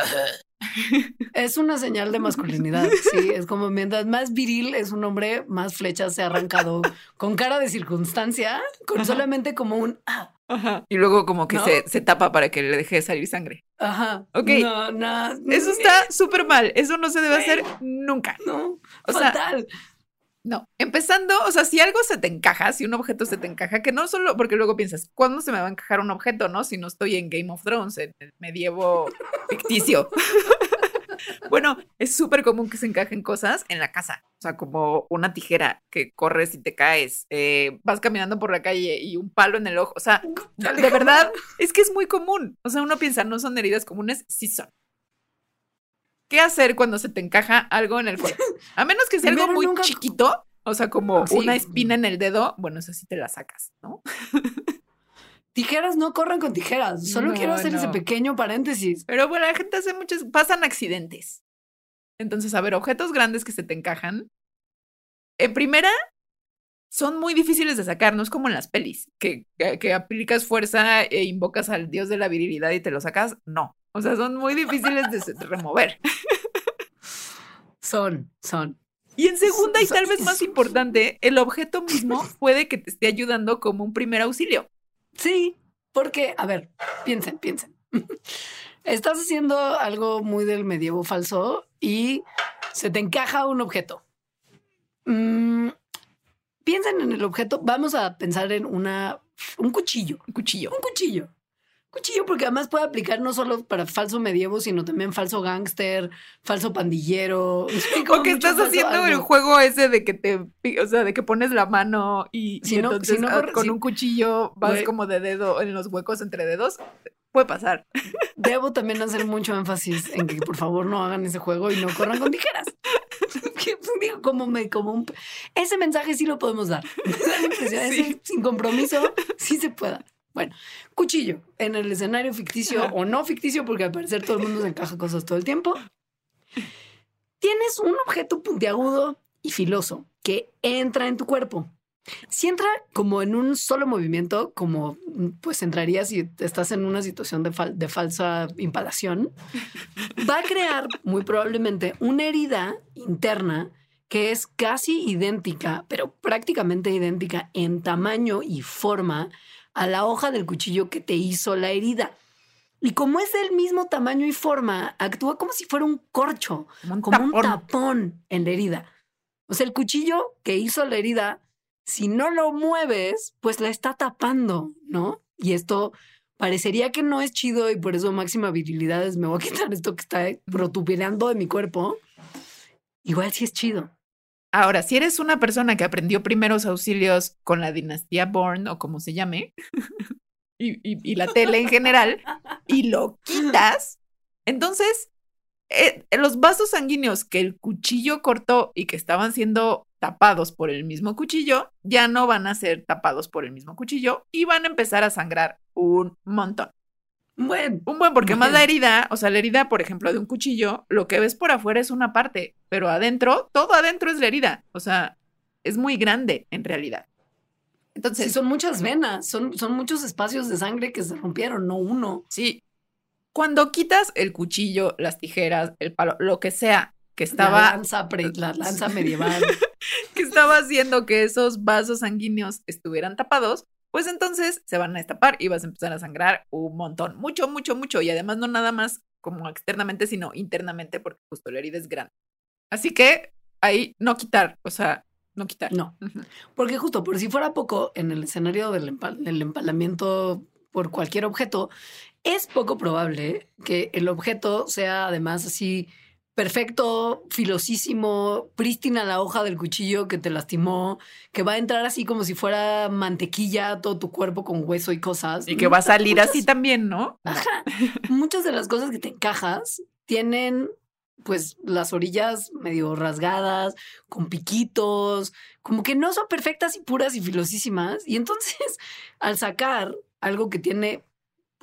Es una señal de masculinidad, sí, es como mientras más viril es un hombre, más flechas se ha arrancado con cara de circunstancia, con solamente como un... Ah. Ajá. Y luego como que se, se, tapa para que le deje salir sangre. Ajá. Ok. No, no. Eso está súper mal. Eso no se debe hacer nunca. No. O fatal. No, empezando, o sea, si algo se te encaja, si un objeto se te encaja, que no solo, porque luego piensas, ¿cuándo se me va a encajar un objeto, no? Si no estoy en Game of Thrones, en el medievo ficticio. bueno, es súper común que se encajen cosas en la casa. O sea, como una tijera que corres y te caes. Eh, vas caminando por la calle y un palo en el ojo. O sea, de verdad, es que es muy común. O sea, uno piensa, no son heridas comunes, sí son. ¿Qué hacer cuando se te encaja algo en el cuerpo? A menos que sea algo muy chiquito, o sea, como una espina en el dedo, bueno, eso sí te la sacas, ¿no? Tijeras no corren con tijeras. Solo quiero hacer ese pequeño paréntesis. Pero bueno, la gente hace muchos, pasan accidentes. Entonces, a ver, objetos grandes que se te encajan. En primera, son muy difíciles de sacar, no es como en las pelis, que, que, aplicas fuerza e invocas al dios de la virilidad y te lo sacas. No. O sea, son muy difíciles de, remover. Son, son. Y en segunda, y tal vez más importante, el objeto mismo puede que te esté ayudando como un primer auxilio. Sí, porque, a ver, piensen, piensen. Estás haciendo algo muy del medievo falso y se te encaja un objeto. Mm, piensen en el objeto. Vamos a pensar en una, un cuchillo. Un cuchillo. Un cuchillo. Cuchillo porque además puede aplicar no solo para falso medievo, sino también falso gángster, falso pandillero. O que estás haciendo el juego ese de que te, o sea, de que pones la mano y, si entonces ah, con un cuchillo vas como de dedo en los huecos entre dedos. Puede pasar. Debo también hacer mucho énfasis en que por favor no hagan ese juego y no corran con tijeras. Digo, como me, como un... Ese mensaje sí lo podemos dar. sin compromiso, sí se pueda. Bueno, cuchillo en el escenario ficticio o no ficticio, porque al parecer todo el mundo se encaja cosas todo el tiempo. Tienes un objeto puntiagudo y filoso que entra en tu cuerpo. Si entra como en un solo movimiento, como pues entraría si estás en una situación de, de falsa impalación, va a crear muy probablemente una herida interna que es casi idéntica, pero prácticamente idéntica en tamaño y forma a la hoja del cuchillo que te hizo la herida. Y como es del mismo tamaño y forma, actúa como si fuera un corcho, como un, tapón. en la herida. O sea, el cuchillo que hizo la herida, si no lo mueves, pues la está tapando, ¿no? y esto parecería que no es chido y por eso máxima virilidad es me voy a quitar esto que está protuberando de mi cuerpo, igual sí es chido. Ahora, si eres una persona que aprendió primeros auxilios con la dinastía Bourne o como se llame, y, la tele en general, y lo quitas, entonces eh, los vasos sanguíneos que el cuchillo cortó y que estaban siendo tapados por el mismo cuchillo, ya no van a ser tapados por el mismo cuchillo y van a empezar a sangrar un montón. Buen. Un buen, porque más la herida, o sea, la herida, por ejemplo, de un cuchillo, lo que ves por afuera es una parte, pero adentro, todo adentro es la herida. O sea, es muy grande en realidad. Entonces. son muchas venas, son, son muchos espacios de sangre que se rompieron, no uno. Sí. Cuando quitas el cuchillo, las tijeras, el palo, lo que sea que estaba. La lanza, la lanza medieval. que estaba haciendo que esos vasos sanguíneos estuvieran tapados, pues entonces se van a destapar y vas a empezar a sangrar un montón, mucho, mucho, mucho. Y además no nada más como externamente, sino internamente, porque justo la herida es grande. Así que ahí no quitar, o sea, no quitar. No, porque justo por si fuera poco, en el escenario del, del empalamiento por cualquier objeto, es poco probable que el objeto sea además así perfecto, filosísimo, prístina la hoja del cuchillo que te lastimó, que va a entrar así como si fuera mantequilla todo tu cuerpo con hueso y cosas. Y que va a salir así también, ¿no? Ajá. Muchas de las cosas que te encajas tienen pues las orillas medio rasgadas, con piquitos, como que no son perfectas y puras y filosísimas. Y entonces, al sacar algo que tiene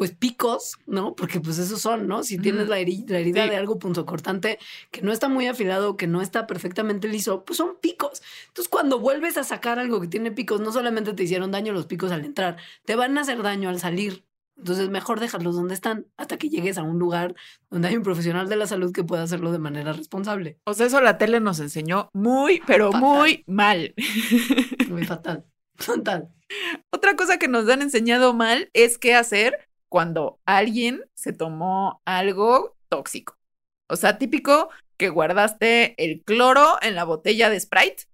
pues picos, ¿no? Porque pues esos son, ¿no? Si tienes la, herida, de algo punzocortante que no está muy afilado, que no está perfectamente liso, pues son picos. Entonces cuando vuelves a sacar algo que tiene picos, no solamente te hicieron daño los picos al entrar, te van a hacer daño al salir. Entonces mejor dejarlos donde están hasta que llegues a un lugar donde hay un profesional de la salud que pueda hacerlo de manera responsable. O sea, eso la tele nos enseñó muy, pero muy mal. Muy fatal. Fatal. Otra cosa que nos han enseñado mal es qué hacer cuando alguien se tomó algo tóxico. O sea, típico que guardaste el cloro en la botella de Sprite.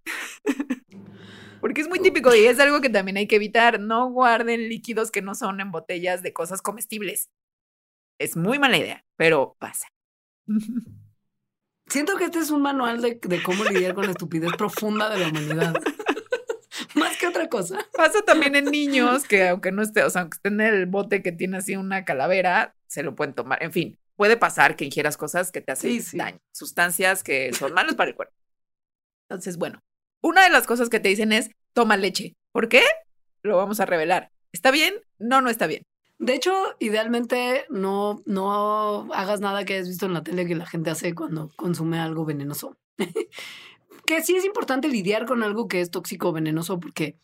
Porque es muy típico y es algo que también hay que evitar. No guarden líquidos que no son en botellas de cosas comestibles. Es muy mala idea, pero pasa. Siento que este es un manual de, de cómo lidiar con la estupidez profunda de la humanidad. Más que otra cosa. Pasa también en niños que aunque no esté, o sea, aunque esté en el bote que tiene así una calavera, se lo pueden tomar. En fin, puede pasar que ingieras cosas que te hacen daño, sustancias que son malas para el cuerpo. Entonces, bueno, una de las cosas que te dicen es toma leche. ¿Por qué? Lo vamos a revelar. ¿Está bien? No, no está bien. De hecho, idealmente no, no hagas nada que hayas visto en la tele que la gente hace cuando consume algo venenoso. que sí es importante lidiar con algo que es tóxico o venenoso porque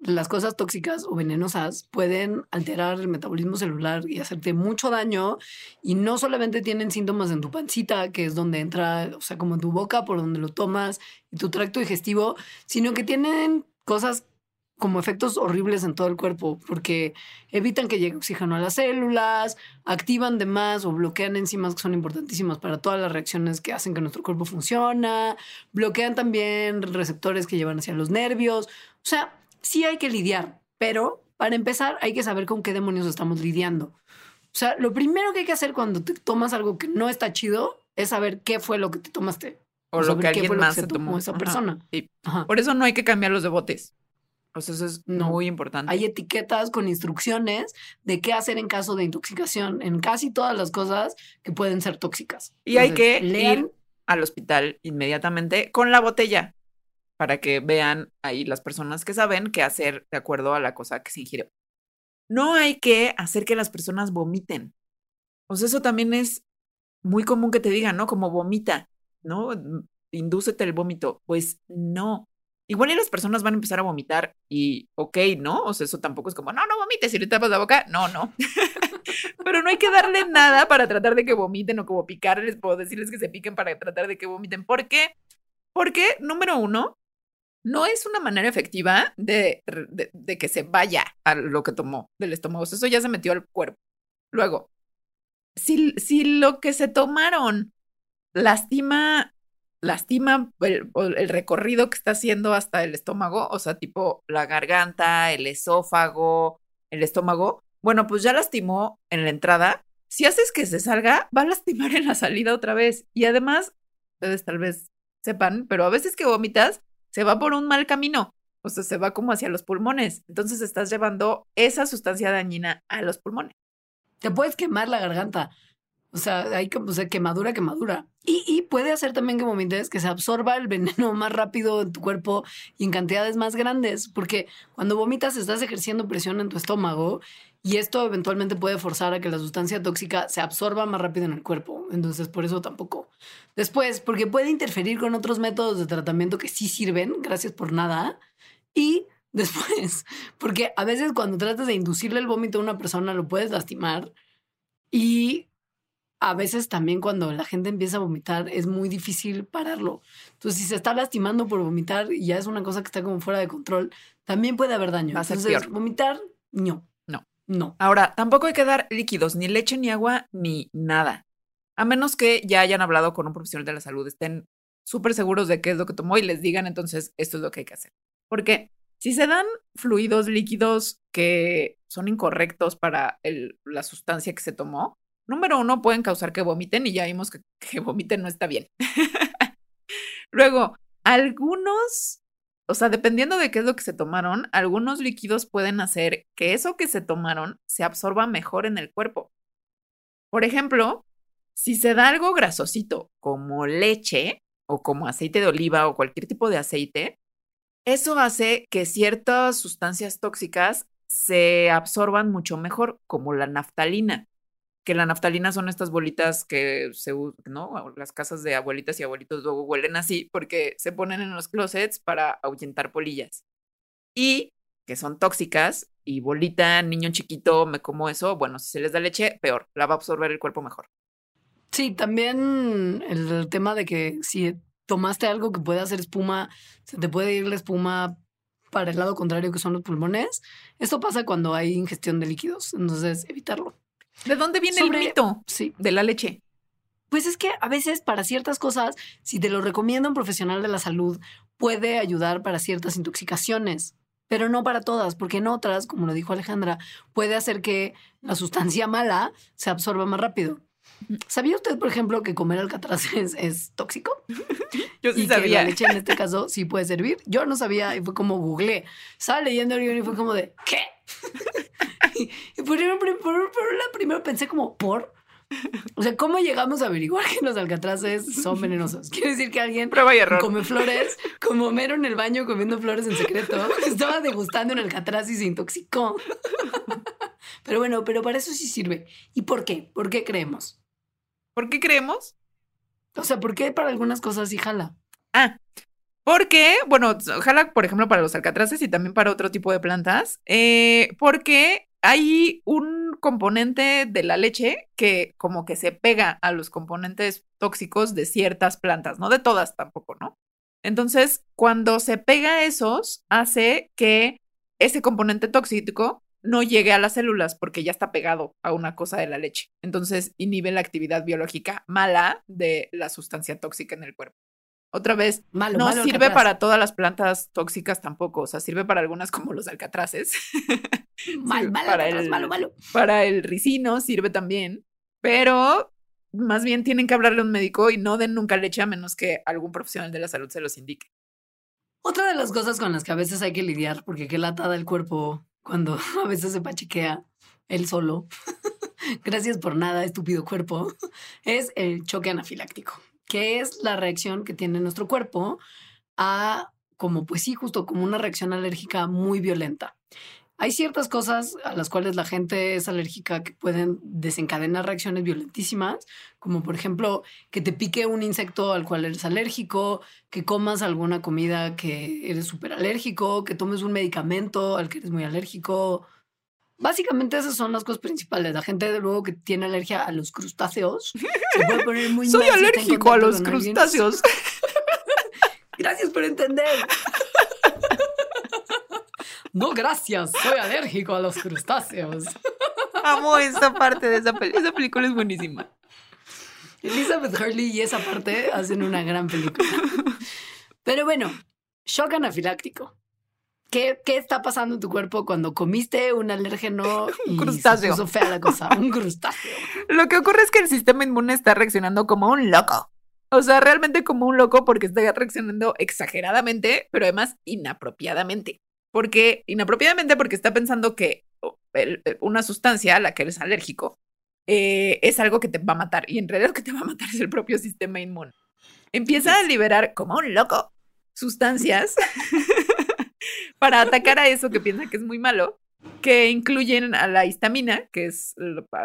las cosas tóxicas o venenosas pueden alterar el metabolismo celular y hacerte mucho daño y no solamente tienen síntomas en tu pancita, que es donde entra, o sea, como en tu boca, por donde lo tomas, y tu tracto digestivo, sino que tienen cosas como efectos horribles en todo el cuerpo, porque evitan que llegue oxígeno a las células, activan de más o bloquean enzimas que son importantísimas para todas las reacciones que hacen que nuestro cuerpo funciona, bloquean también receptores que llevan hacia los nervios. O sea, sí hay que lidiar, pero para empezar hay que saber con qué demonios estamos lidiando. O sea, lo primero que hay que hacer cuando te tomas algo que no está chido es saber qué fue lo que te tomaste. O, lo que alguien más se tomó. esa persona. Por eso no hay que cambiar los de botes. Pues eso es muy importante. Hay etiquetas con instrucciones de qué hacer en caso de intoxicación en casi todas las cosas que pueden ser tóxicas. Y hay que ir al hospital inmediatamente con la botella para que vean ahí las personas que saben qué hacer de acuerdo a la cosa que se ingirió. No hay que hacer que las personas vomiten. Pues eso también es muy común que te digan, ¿no? Como vomita, ¿no? Indúcete el vómito. Pues no. Igual y las personas van a empezar a vomitar y, ok, ¿no? O sea, eso tampoco es como, no, no vomites si le tapas la boca. No, no. Pero no hay que darle nada para tratar de que vomiten o como picarles o decirles que se piquen para tratar de que vomiten. ¿Por qué? Porque, número uno, no es una manera efectiva de, de, que se vaya a lo que tomó del estómago. Eso ya se metió al cuerpo. Luego, si, si lo que se tomaron lastima lastima el, recorrido que está haciendo hasta el estómago, o sea, tipo la garganta, el esófago, el estómago, bueno, pues ya lastimó en la entrada. Si haces que se salga, va a lastimar en la salida otra vez. Y además, ustedes tal vez sepan, pero a veces que vomitas, se va por un mal camino. O sea, se va como hacia los pulmones. Entonces estás llevando esa sustancia dañina a los pulmones. Te puedes quemar la garganta. O sea, hay quemadura, quemadura. Y, y, puede hacer también que vomites, que se absorba el veneno más rápido en tu cuerpo y en cantidades más grandes, porque cuando vomitas estás ejerciendo presión en tu estómago y esto eventualmente puede forzar a que la sustancia tóxica se absorba más rápido en el cuerpo. Entonces, por eso tampoco. Después, porque puede interferir con otros métodos de tratamiento que sí sirven, gracias por nada. Y después, porque a veces cuando tratas de inducirle el vómito a una persona lo puedes lastimar. Y a veces también cuando la gente empieza a vomitar es muy difícil pararlo. Entonces, si se está lastimando por vomitar y ya es una cosa que está como fuera de control, también puede haber daño. Va a Entonces, vomitar, no. No. No. Ahora, tampoco hay que dar líquidos, ni leche, ni agua, ni nada. A menos que ya hayan hablado con un profesional de la salud, estén súper seguros de qué es lo que tomó y les digan entonces esto es lo que hay que hacer. Porque si se dan fluidos líquidos que son incorrectos para la sustancia que se tomó, Número uno, pueden causar que vomiten y ya vimos que, que vomiten no está bien. Luego, algunos, o sea, dependiendo de qué es lo que se tomaron, algunos líquidos pueden hacer que eso que se tomaron se absorba mejor en el cuerpo. Por ejemplo, si se da algo grasosito como leche o como aceite de oliva o cualquier tipo de aceite, eso hace que ciertas sustancias tóxicas se absorban mucho mejor, como la naftalina que la naftalina son estas bolitas que se ¿no? Las casas de abuelitas y abuelitos luego huelen así porque se ponen en los closets para ahuyentar polillas. Y que son tóxicas y bolita, niño chiquito, me como eso, bueno, si se les da leche, peor, la va a absorber el cuerpo mejor. Sí, también el tema de que si tomaste algo que puede hacer espuma, se te puede ir la espuma para el lado contrario que son los pulmones. Esto pasa cuando hay ingestión de líquidos, entonces evitarlo. ¿De dónde viene el mito sí. de la leche? Pues es que a veces para ciertas cosas, si te lo recomienda un profesional de la salud, puede ayudar para ciertas intoxicaciones, pero no para todas, porque en otras, como lo dijo Alejandra, puede hacer que la sustancia mala se absorba más rápido. ¿Sabía usted, por ejemplo, que comer alcatraces es, tóxico? Yo sí sabía. Que la leche en este caso sí puede servir. Yo no sabía y fue como googleé. Estaba leyendo el y fue como de, ¿qué? Y por, la primero pensé como, ¿por? O sea, ¿cómo llegamos a averiguar que los alcatraces son venenosos? Quiere decir que alguien come flores, como mero en el baño comiendo flores en secreto, estaba degustando un alcatraz y se intoxicó. Pero bueno, pero para eso sí sirve. ¿Y por qué? ¿Por qué creemos? ¿Por qué creemos? O sea, ¿por qué para algunas cosas sí jala? Ah, porque, bueno, jala, por ejemplo, para los alcatraces y también para otro tipo de plantas, eh, porque hay un componente de la leche que como que se pega a los componentes tóxicos de ciertas plantas, no de todas tampoco, ¿no? Entonces, cuando se pega a esos, hace que ese componente tóxico no llegue a las células porque ya está pegado a una cosa de la leche. Entonces, inhibe la actividad biológica mala de la sustancia tóxica en el cuerpo. Otra vez, no sirve para todas las plantas tóxicas tampoco, o sea, sirve para algunas como los alcatraces. Mal, para el, malo, malo. Para el ricino sirve también, pero más bien tienen que hablarle a un médico y no den nunca leche a menos que algún profesional de la salud se los indique. Otra de las cosas con las que a veces hay que lidiar, porque qué lata el cuerpo cuando a veces se pachequea él solo. Gracias por nada, estúpido cuerpo. Es el choque anafiláctico que es la reacción que tiene nuestro cuerpo a, como pues sí, justo como una reacción alérgica muy violenta. Hay ciertas cosas a las cuales la gente es alérgica que pueden desencadenar reacciones violentísimas, como por ejemplo que te pique un insecto al cual eres alérgico, que comas alguna comida que eres súper alérgico, que tomes un medicamento al que eres muy alérgico, Básicamente esas son las cosas principales. La gente de luego que tiene alergia a los crustáceos se puede poner muy Soy alérgico a los crustáceos. gracias por entender. No, gracias. Soy alérgico a los crustáceos. Amo esa parte de esa película. Esa película es buenísima. Elizabeth Hurley y esa parte hacen una gran película. Pero bueno, shock anafiláctico. ¿Qué, ¿Qué, está pasando en tu cuerpo cuando comiste un alérgeno un crustáceo? Se fea la cosa, un crustáceo. Lo que ocurre es que el sistema inmune está reaccionando como un loco. O sea, realmente como un loco porque está reaccionando exageradamente, pero además inapropiadamente. Porque inapropiadamente porque está pensando que oh, una sustancia a la que eres alérgico eh, es algo que te va a matar y en realidad lo que te va a matar es el propio sistema inmune. Empieza a liberar como un loco sustancias para atacar a eso que piensa que es muy malo, que incluyen a la histamina, que es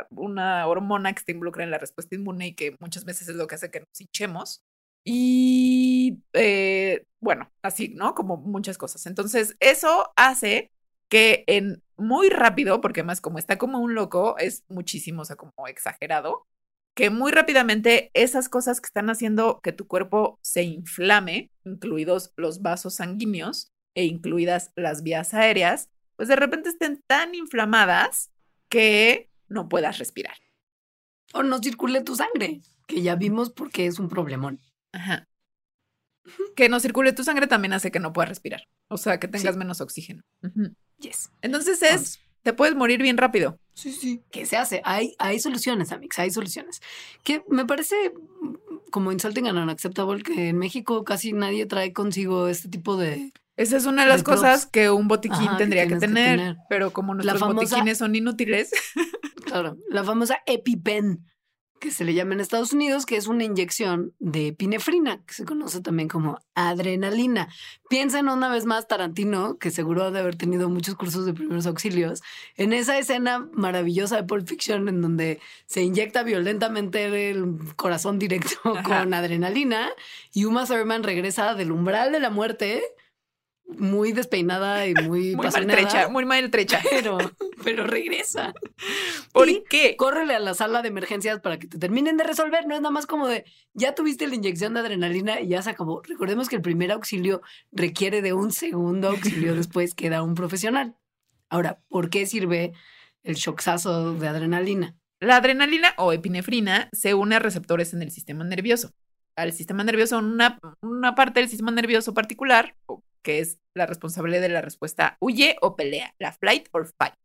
una hormona que está involucrada en la respuesta inmune y que muchas veces es lo que hace que nos hinchemos. Y eh, bueno, así, ¿no? Como muchas cosas. Entonces, eso hace que en muy rápido, porque además como está como un loco, es muchísimo, o sea, como exagerado, que muy rápidamente esas cosas que están haciendo que tu cuerpo se inflame, incluidos los vasos sanguíneos e incluidas las vías aéreas, pues de repente estén tan inflamadas que no puedas respirar. O no circule tu sangre, que ya vimos porque es un problemón. Ajá. Que no circule tu sangre también hace que no puedas respirar. O sea, que tengas menos oxígeno. Yes. Entonces es, te puedes morir bien rápido. Sí, sí. ¿Qué se hace? Hay, hay soluciones, Amix, hay soluciones. Que me parece como insulting and unacceptable que en México casi nadie trae consigo este tipo de... Esa es una de las cosas que un botiquín tendría que tener, pero como nuestros botiquines son inútiles. Claro, la famosa EpiPen que se le llama en Estados Unidos, que es una inyección de epinefrina, que se conoce también como adrenalina. Piensen una vez más Tarantino, que seguro ha de haber tenido muchos cursos de primeros auxilios, en esa escena maravillosa de Pulp Fiction en donde se inyecta violentamente el corazón directo con adrenalina y Uma Thurman regresa del umbral de la muerte muy despeinada y muy, muy maltrecha, muy maltrecha. Pero, pero regresa. ¿Por qué? Córrele a la sala de emergencias para que te terminen de resolver. No es nada más como de ya tuviste la inyección de adrenalina y ya se acabó. Recordemos que el primer auxilio requiere de un segundo auxilio después que da un profesional. Ahora, ¿por qué sirve el shocksazo de adrenalina? La adrenalina o epinefrina se une a receptores en el sistema nervioso. Al sistema nervioso, una, una parte del sistema nervioso particular, que es la responsable de la respuesta huye o pelea, la flight or fight.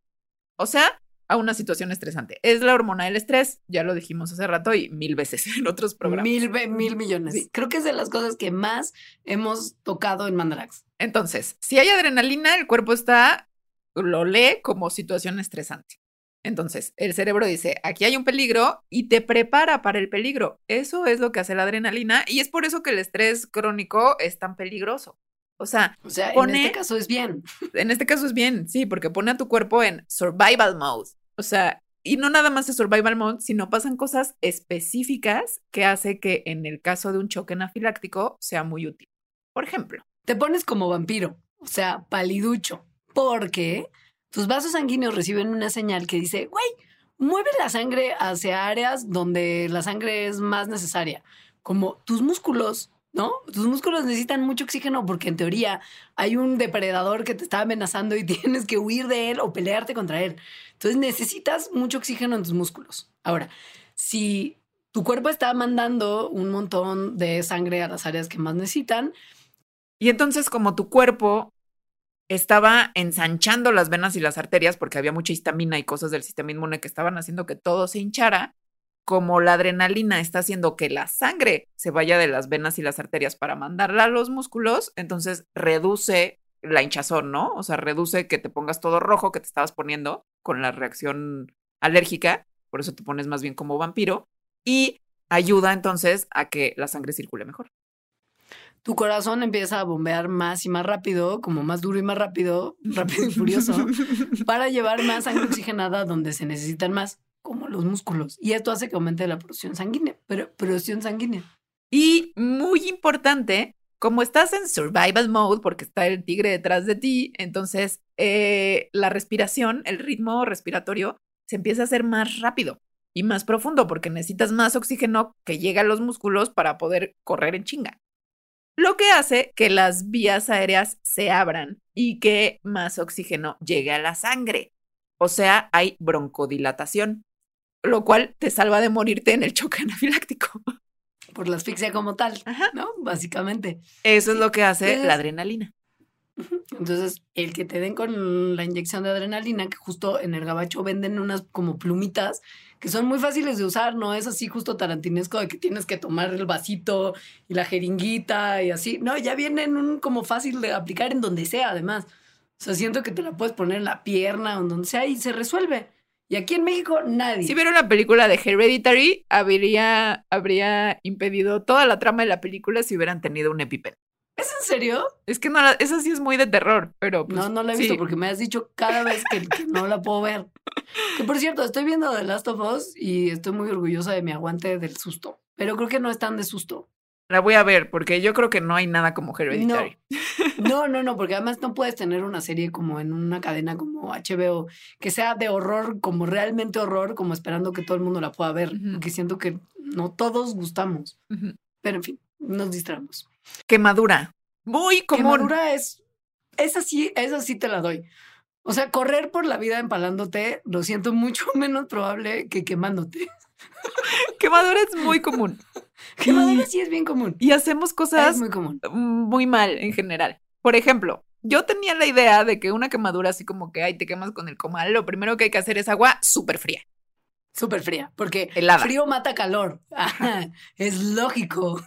O sea, a una situación estresante. Es la hormona del estrés, ya lo dijimos hace rato y mil veces en otros programas. Mil, mil millones. Creo que es de las cosas que más hemos tocado en Mandarax. Entonces, si hay adrenalina, el cuerpo está, lo lee como situación estresante. Entonces, el cerebro dice, aquí hay un peligro y te prepara para el peligro. Eso es lo que hace la adrenalina y es por eso que el estrés crónico es tan peligroso. O sea, o sea en este caso es bien. En este caso es bien, sí, porque pone a tu cuerpo en survival mode. O sea, y no nada más de survival mode, sino pasan cosas específicas que hace que en el caso de un choque anafiláctico sea muy útil. Por ejemplo, te pones como vampiro, o sea, paliducho, porque tus vasos sanguíneos reciben una señal que dice, güey, mueve la sangre hacia áreas donde la sangre es más necesaria, como tus músculos ¿no? Tus músculos necesitan mucho oxígeno porque en teoría hay un depredador que te está amenazando y tienes que huir de él o pelearte contra él. Entonces necesitas mucho oxígeno en tus músculos. Ahora, si tu cuerpo está mandando un montón de sangre a las áreas que más necesitan. Y entonces como tu cuerpo estaba ensanchando las venas y las arterias porque había mucha histamina y cosas del sistema inmune que estaban haciendo que todo se hinchara, como la adrenalina está haciendo que la sangre se vaya de las venas y las arterias para mandarla a los músculos, entonces reduce la hinchazón, ¿no? O sea, reduce que te pongas todo rojo que te estabas poniendo con la reacción alérgica, por eso te pones más bien como vampiro, y ayuda entonces a que la sangre circule mejor. Tu corazón empieza a bombear más y más rápido, como más duro y más rápido, rápido y furioso, para llevar más sangre oxigenada donde se necesitan más como los músculos. Y esto hace que aumente la producción sanguínea, pero producción sanguínea. Y muy importante, como estás en survival mode, porque está el tigre detrás de ti, entonces eh, la respiración, el ritmo respiratorio, se empieza a hacer más rápido y más profundo, porque necesitas más oxígeno que llegue a los músculos para poder correr en chinga. Lo que hace que las vías aéreas se abran y que más oxígeno llegue a la sangre. O sea, hay broncodilatación lo cual te salva de morirte en el choque anafiláctico. Por la asfixia como tal, ¿no? Básicamente. Eso es lo que hace la adrenalina. Entonces, el que te den con la inyección de adrenalina, que justo en el gabacho venden unas como plumitas que son muy fáciles de usar, no es así justo tarantinesco de que tienes que tomar el vasito y la jeringuita y así. No, ya vienen un como fácil de aplicar en donde sea, además. O sea, siento que te la puedes poner en la pierna o en donde sea y se resuelve. Y aquí en México nadie. Si vieron la película de Hereditary, habría, habría impedido toda la trama de la película si hubieran tenido un EpiPen. ¿Es en serio? Es que no, esa sí es muy de terror, pero pues, No, no la he visto porque me has dicho cada vez que, no la puedo ver. Que por cierto, estoy viendo The Last of Us y estoy muy orgullosa de mi aguante del susto. Pero creo que no es tan de susto. La voy a ver porque yo creo que no hay nada como Hereditary. No, no, no, porque además no puedes tener una serie como en una cadena como HBO que sea de horror, como realmente horror, como esperando que todo el mundo la pueda ver. Porque siento que no todos gustamos. Pero en fin, nos distraemos. Quemadura. Muy común. Quemadura es. Esa sí, esa sí te la doy. O sea, correr por la vida empalándote, lo siento mucho menos probable que quemándote. Quemadura es muy común. Quemadura sí es bien común. Y hacemos cosas muy, común. muy mal en general. Por ejemplo, yo tenía la idea de que una quemadura así como que, ay, te quemas con el comal, lo primero que hay que hacer es agua súper fría. Súper fría, porque el frío mata calor. es lógico.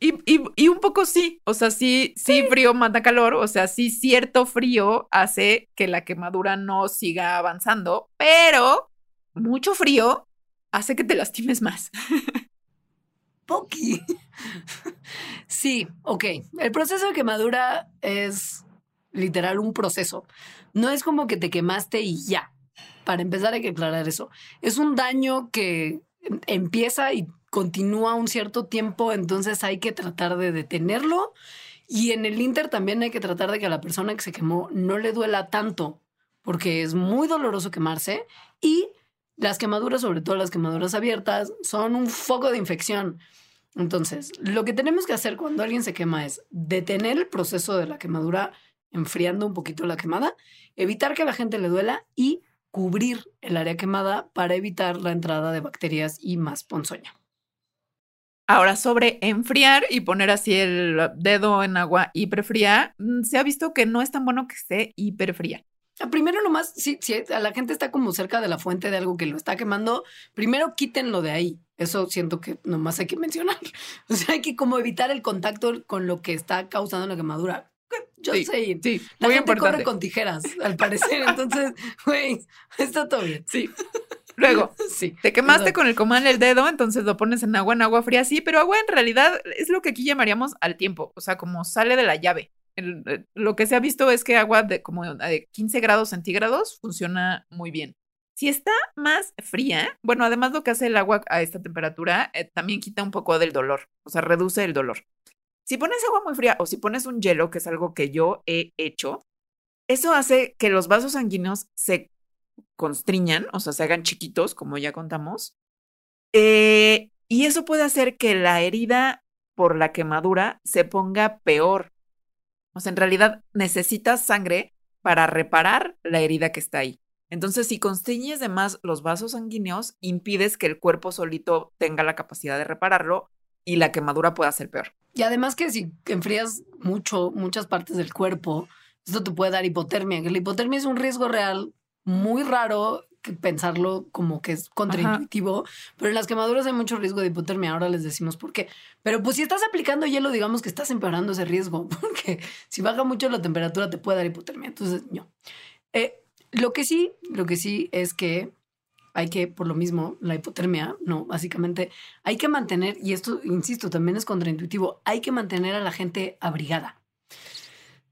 Y, un poco sí, o sea, sí, sí, frío mata calor, o sea, sí cierto frío hace que la quemadura no siga avanzando, pero mucho frío hace que te lastimes más. Poqui. Sí, ok. El proceso de quemadura es literal un proceso. No es como que te quemaste y ya. Para empezar hay que aclarar eso. Es un daño que empieza y continúa un cierto tiempo, entonces hay que tratar de detenerlo. Y en el Inter también hay que tratar de que a la persona que se quemó no le duela tanto, porque es muy doloroso quemarse y las quemaduras, sobre todo las quemaduras abiertas, son un foco de infección. Entonces, lo que tenemos que hacer cuando alguien se quema es detener el proceso de la quemadura, enfriando un poquito la quemada, evitar que a la gente le duela y cubrir el área quemada para evitar la entrada de bacterias y más ponzoña. Ahora, sobre enfriar y poner así el dedo en agua hiperfría, mm, se ha visto que no es tan bueno que esté hiperfría. Primero nomás, si, si a la gente está como cerca de la fuente de algo que lo está quemando, primero quítenlo de ahí. Eso siento que nomás hay que mencionar. O sea, hay que como evitar el contacto con lo que está causando la quemadura. Yo sé. Sí, la gente corre con tijeras, al parecer. Entonces, güey, está todo bien. Sí. Luego, sí, te quemaste con el comal el dedo, entonces lo pones en agua, en agua fría, sí, pero agua en realidad es lo que aquí llamaríamos al tiempo, o sea, como sale de la llave. Eh, lo que se ha visto es que agua de como de 15 grados centígrados funciona muy bien. Si está más fría, bueno, además lo que hace el agua a esta temperatura eh, también quita un poco del dolor, o sea, reduce el dolor. Si pones agua muy fría o si pones un hielo, que es algo que yo he hecho, eso hace que los vasos sanguíneos se constriñan, o sea, se hagan chiquitos, como ya contamos. Eh, y eso puede hacer que la herida por la quemadura se ponga peor. En realidad necesitas sangre para reparar la herida que está ahí. Entonces, si constriñes de más los vasos sanguíneos, impides que el cuerpo solito tenga la capacidad de repararlo y la quemadura pueda ser peor. Y además que si enfrías mucho, muchas partes del cuerpo, esto te puede dar hipotermia, la hipotermia es un riesgo real muy raro pensarlo como que es contraintuitivo, pero en las quemaduras hay mucho riesgo de hipotermia, ahora les decimos por qué. Pero pues si estás aplicando hielo, digamos que estás empeorando ese riesgo, porque si baja mucho la temperatura te puede dar hipotermia. Entonces, no. Eh, lo que sí, lo que sí es que hay que, por lo mismo, la hipotermia, no, básicamente, hay que mantener, y esto, insisto, también es contraintuitivo, hay que mantener a la gente abrigada.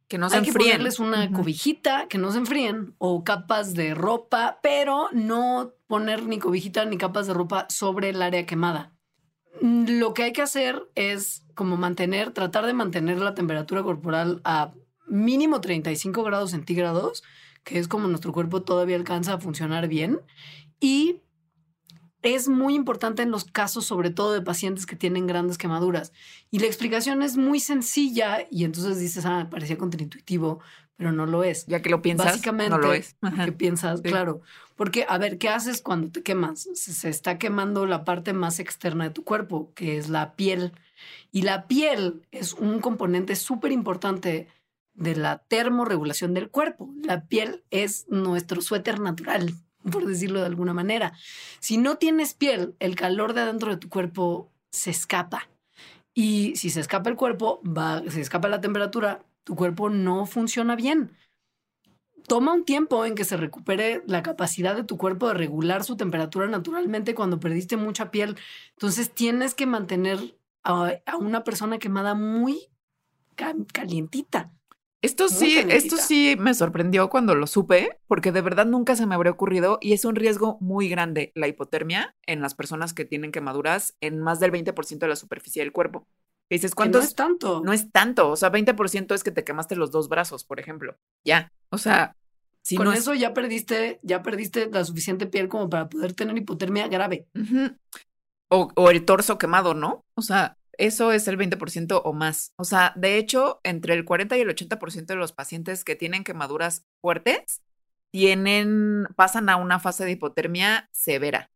Que no se Hay que ponerles una cobijita, que no se enfríen, o capas de ropa, pero no poner ni cobijita ni capas de ropa sobre el área quemada. Mm, lo que hay que hacer es como mantener, tratar de mantener la temperatura corporal a mínimo 35 grados centígrados, que es como nuestro cuerpo todavía alcanza a funcionar bien. Y es muy importante en los casos, sobre todo de pacientes que tienen grandes quemaduras. Y la explicación es muy sencilla y entonces dices, ah, parecía contraintuitivo, pero no lo es. Ya que lo piensas, Básicamente, no lo es. Que piensas, claro. Porque, a ver, ¿qué haces cuando te quemas? Se está quemando la parte más externa de tu cuerpo, que es la piel. Y la piel es un componente súper importante de la termorregulación del cuerpo. La piel es nuestro suéter natural, por decirlo de alguna manera. Si no tienes piel, el calor de adentro de tu cuerpo se escapa. Y si se escapa el cuerpo, va, se escapa la temperatura, tu cuerpo no funciona bien. Toma un tiempo en que se recupere la capacidad de tu cuerpo de regular su temperatura naturalmente cuando perdiste mucha piel. Entonces tienes que mantener a, a una persona quemada muy calientita. Esto sí, esto sí me sorprendió cuando lo supe, porque de verdad nunca se me habría ocurrido y es un riesgo muy grande la hipotermia en las personas que tienen quemaduras en más del 20% de la superficie del cuerpo. Y dices, ¿cuánto? No es tanto. No es tanto, o sea, 20% es que te quemaste los dos brazos, por ejemplo. Ya, o sea, si con eso ya perdiste, ya perdiste la suficiente piel como para poder tener hipotermia grave. o, o el torso quemado, ¿no? O sea, eso es el 20% o más. O sea, de hecho, entre el 40 y el 80% de los pacientes que tienen quemaduras fuertes tienen, pasan a una fase de hipotermia severa,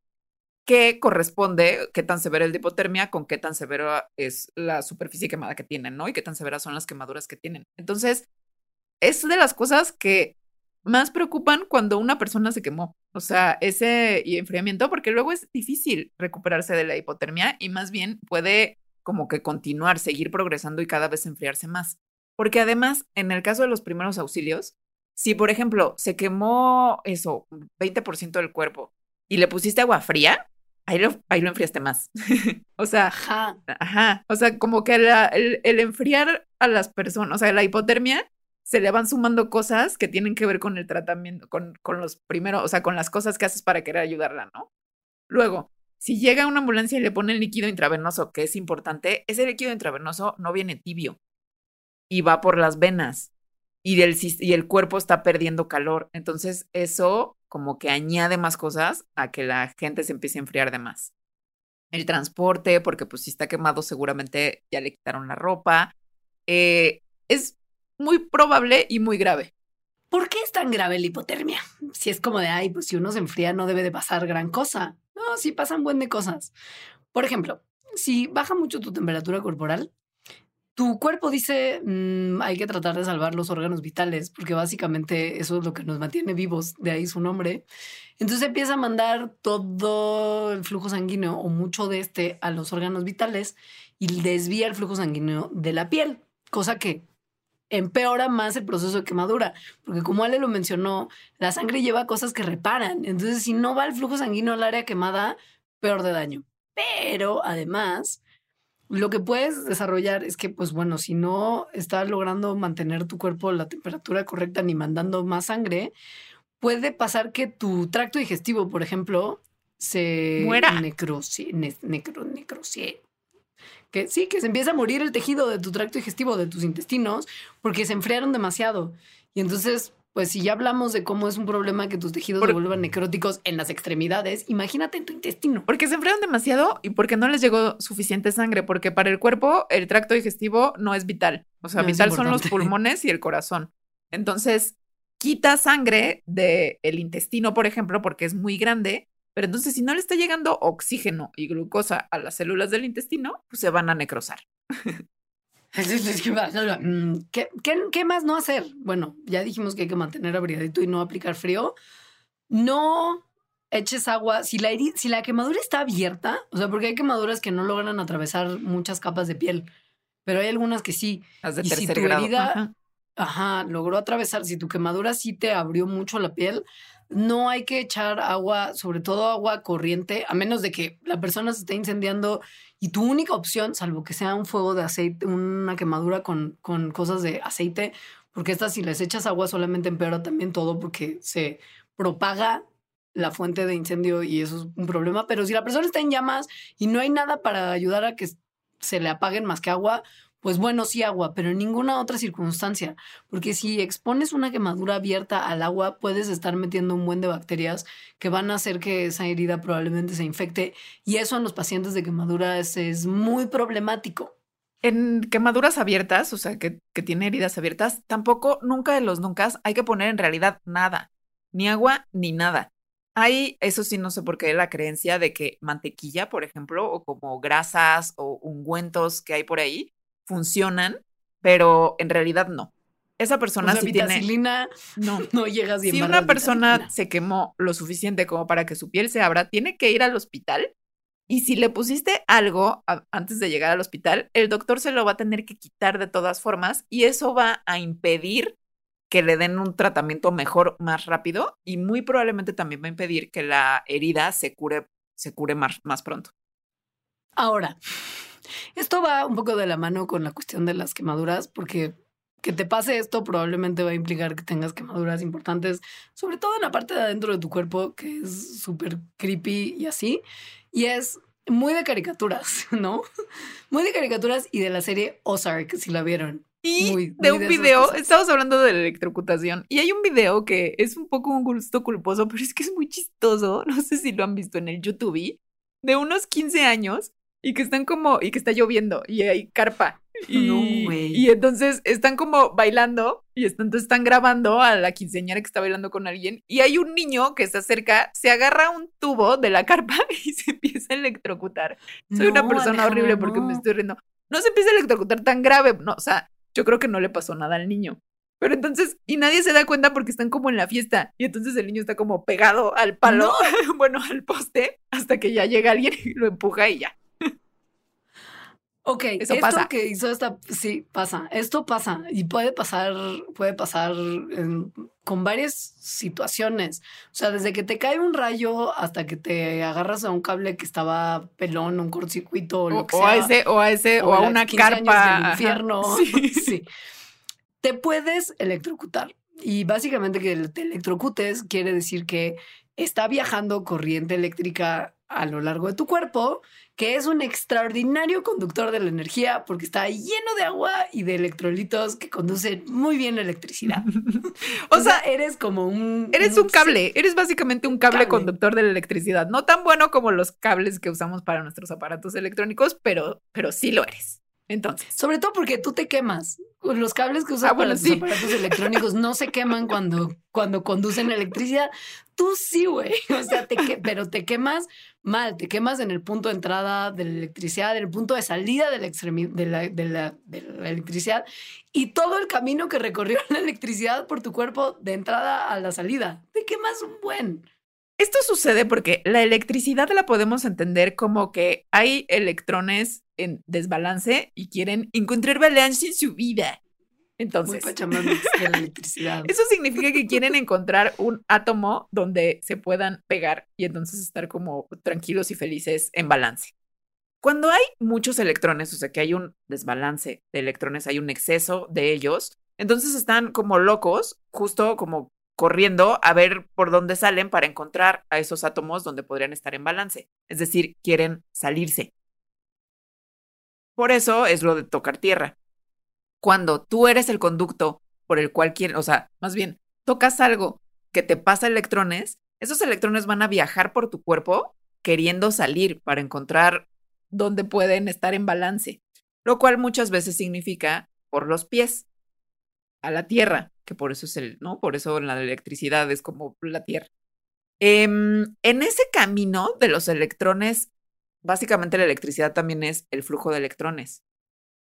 que corresponde qué tan severa es la hipotermia con qué tan severa es la superficie quemada que tienen, ¿no? Y qué tan severas son las quemaduras que tienen. Entonces, es de las cosas que más preocupan cuando una persona se quemó. O sea, ese enfriamiento, porque luego es difícil recuperarse de la hipotermia y más bien puede como que continuar, seguir progresando y cada vez enfriarse más. Porque además, en el caso de los primeros auxilios, si por ejemplo se quemó eso, 20% del cuerpo y le pusiste agua fría, ahí lo, ahí lo enfriaste más. o sea, ajá. ajá. O sea, como que el, el, enfriar a las personas, o sea, la hipotermia, se le van sumando cosas que tienen que ver con el tratamiento, con, con los primeros, o sea, con las cosas que haces para querer ayudarla, ¿no? Luego, si llega una ambulancia y le pone el líquido intravenoso, que es importante, ese líquido intravenoso no viene tibio y va por las venas y el, cuerpo está perdiendo calor. Entonces eso como que añade más cosas a que la gente se empiece a enfriar de más. El transporte, porque pues si está quemado seguramente ya le quitaron la ropa. Eh, es muy probable y muy grave. ¿Por qué es tan grave la hipotermia? Si es como de, ay, pues si uno se enfría no debe de pasar gran cosa. No, sí pasan buen de cosas. Por ejemplo, si baja mucho tu temperatura corporal, tu cuerpo dice mm, hay que tratar de salvar los órganos vitales, porque básicamente eso es lo que nos mantiene vivos, de ahí su nombre. Entonces empieza a mandar todo el flujo sanguíneo o mucho de este a los órganos vitales y desvía el flujo sanguíneo de la piel, cosa que empeora más el proceso de quemadura, porque como Ale lo mencionó, la sangre lleva cosas que reparan, entonces si no va el flujo sanguíneo al área quemada, peor de daño. Pero además, lo que puedes desarrollar es que, pues bueno, si no estás logrando mantener tu cuerpo a la temperatura correcta ni mandando más sangre, puede pasar que tu tracto digestivo, por ejemplo, se muera. Necro, que sí, que se empieza a morir el tejido de tu tracto digestivo, de tus intestinos, porque se enfriaron demasiado. Y entonces, pues si ya hablamos de cómo es un problema que tus tejidos se vuelvan necróticos en las extremidades, imagínate en tu intestino. Porque se enfriaron demasiado y porque no les llegó suficiente sangre, porque para el cuerpo el tracto digestivo no es vital. O sea, vital son los pulmones y el corazón. Entonces, quita sangre del el intestino, por ejemplo, porque es muy grande pero entonces, si no le está llegando oxígeno y glucosa a las células del intestino, pues se van a necrosar. Mm, ¿Qué, qué, más no hacer? Bueno, ya dijimos que hay que mantener abrigadito y no aplicar frío. No eches agua. Si la, si la quemadura está abierta, o sea, porque hay quemaduras que no logran atravesar muchas capas de piel, pero hay algunas que sí. Las de tercer grado. ajá. ajá, logró atravesar. Si tu quemadura sí te abrió mucho la piel, no hay que echar agua, sobre todo agua corriente, a menos de que la persona se esté incendiando y tu única opción, salvo que sea un fuego de aceite, una quemadura con, con cosas de aceite, porque estas si les echas agua solamente empeora también todo porque se propaga la fuente de incendio y eso es un problema. Pero si la persona está en llamas y no hay nada para ayudar a que se le apaguen más que agua, pues bueno, sí agua, pero en ninguna otra circunstancia, porque si expones una quemadura abierta al agua, puedes estar metiendo un buen de bacterias que van a hacer que esa herida probablemente se infecte y eso en los pacientes de quemaduras es muy problemático. En quemaduras abiertas, o sea, que, tiene heridas abiertas, tampoco, nunca de los nunca, hay que poner en realidad nada, ni agua ni nada. Hay, eso sí, no sé por qué, la creencia de que mantequilla, por ejemplo, o como grasas o ungüentos que hay por ahí, funcionan, pero en realidad no. esa persona si tiene no no llega Si una persona se quemó lo suficiente como para que su piel se abra, tiene que ir al hospital. Y si le pusiste algo antes de llegar al hospital, el doctor se lo va a tener que quitar de todas formas y eso va a impedir que le den un tratamiento mejor más rápido y muy probablemente también va a impedir que la herida se cure, se cure más, más pronto. Ahora, esto va un poco de la mano con la cuestión de las quemaduras, porque que te pase esto probablemente va a implicar que tengas quemaduras importantes, sobre todo en la parte de adentro de tu cuerpo, que es súper creepy y así. Y es muy de caricaturas, ¿no? Muy de caricaturas y de la serie Ozark, si la vieron. Y de un video, estamos hablando de la electrocutación, y hay un video que es un poco un gusto culposo, pero es que es muy chistoso, no sé si lo han visto en el YouTube, de unos 15 años, y que están como, y que está lloviendo, y hay carpa. Y, y entonces están como bailando y entonces están grabando a la quinceañera que está bailando con alguien y hay un niño que se acerca, se agarra un tubo de la carpa y se empieza a electrocutar. Soy una persona horrible porque me estoy riendo. No se empieza a electrocutar tan grave, no, o sea, yo creo que no le pasó nada al niño. Pero entonces, y nadie se da cuenta porque están como en la fiesta. Y entonces el niño está como pegado al palo, bueno, al poste, hasta que ya llega alguien y lo empuja y ya. Ok, Eso esto pasa. que hizo esta, sí, pasa. Esto pasa y puede pasar, puede pasar con varias situaciones. O sea, desde que te cae un rayo hasta que te agarras a un cable que estaba pelón, un cortocircuito o lo que sea. A ese, o a ese, o, a una carpa. Del infierno. sí. Te puedes electrocutar. Y básicamente que te electrocutes quiere decir que está viajando corriente eléctrica a lo largo de tu cuerpo, que es un extraordinario conductor de la energía porque está lleno de agua y de electrolitos que conducen muy bien la electricidad. o, sea, eres como un... Eres un, cable, eres básicamente un cable, conductor de la electricidad. No tan bueno como los cables que usamos para nuestros aparatos electrónicos, pero, pero sí lo eres. Entonces. Sobre todo porque tú te quemas. Los cables que usas ah, para los aparatos electrónicos no se queman cuando, cuando conducen electricidad. Tú sí, güey. O sea, te pero te quemas mal. Te quemas en el punto de entrada de la electricidad, en el punto de salida de la, de la, electricidad y todo el camino que recorrió la electricidad por tu cuerpo de entrada a la salida. Te quemas un buen. Esto sucede porque la electricidad la podemos entender como que hay electrones en desbalance y quieren encontrar balance en su vida. Entonces, la electricidad. Eso significa que quieren encontrar un átomo donde se puedan pegar y entonces estar como tranquilos y felices en balance. Cuando hay muchos electrones, o sea que hay un desbalance de electrones, hay un exceso de ellos, entonces están como locos, justo como corriendo a ver por dónde salen para encontrar a esos átomos donde podrían estar en balance. Es decir, quieren salirse. Por eso es lo de tocar tierra. Cuando tú eres el conducto por el cual quieren, o sea, más bien, tocas algo que te pasa electrones, esos electrones van a viajar por tu cuerpo queriendo salir para encontrar dónde pueden estar en balance, lo cual muchas veces significa por los pies a la tierra que por eso es el, ¿no? Por eso la electricidad es como la Tierra. Em, en ese camino de los electrones, básicamente la electricidad también es el flujo de electrones.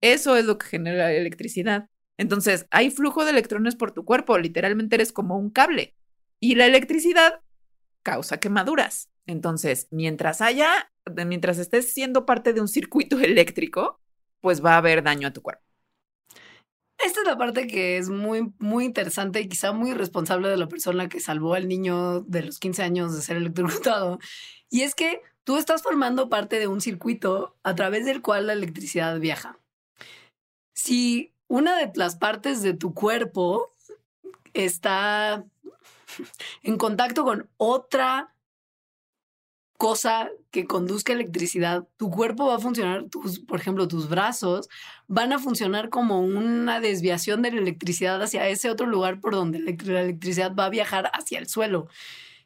Eso es lo que genera la electricidad. Entonces, hay flujo de electrones por tu cuerpo, literalmente eres como un cable. Y la electricidad causa quemaduras. Entonces, mientras haya, mientras estés siendo parte de un circuito eléctrico, pues va a haber daño a tu cuerpo. Esta es la parte que es muy, muy interesante y quizá muy responsable de la persona que salvó al niño de los 15 años de ser electrocutado. Y es que tú estás formando parte de un circuito a través del cual la electricidad viaja. Si una de las partes de tu cuerpo está en contacto con otra cosa que conduzca electricidad, tu cuerpo va a funcionar, tus, por ejemplo, tus brazos van a funcionar como una desviación de la electricidad hacia ese otro lugar por donde la electricidad va a viajar hacia el suelo.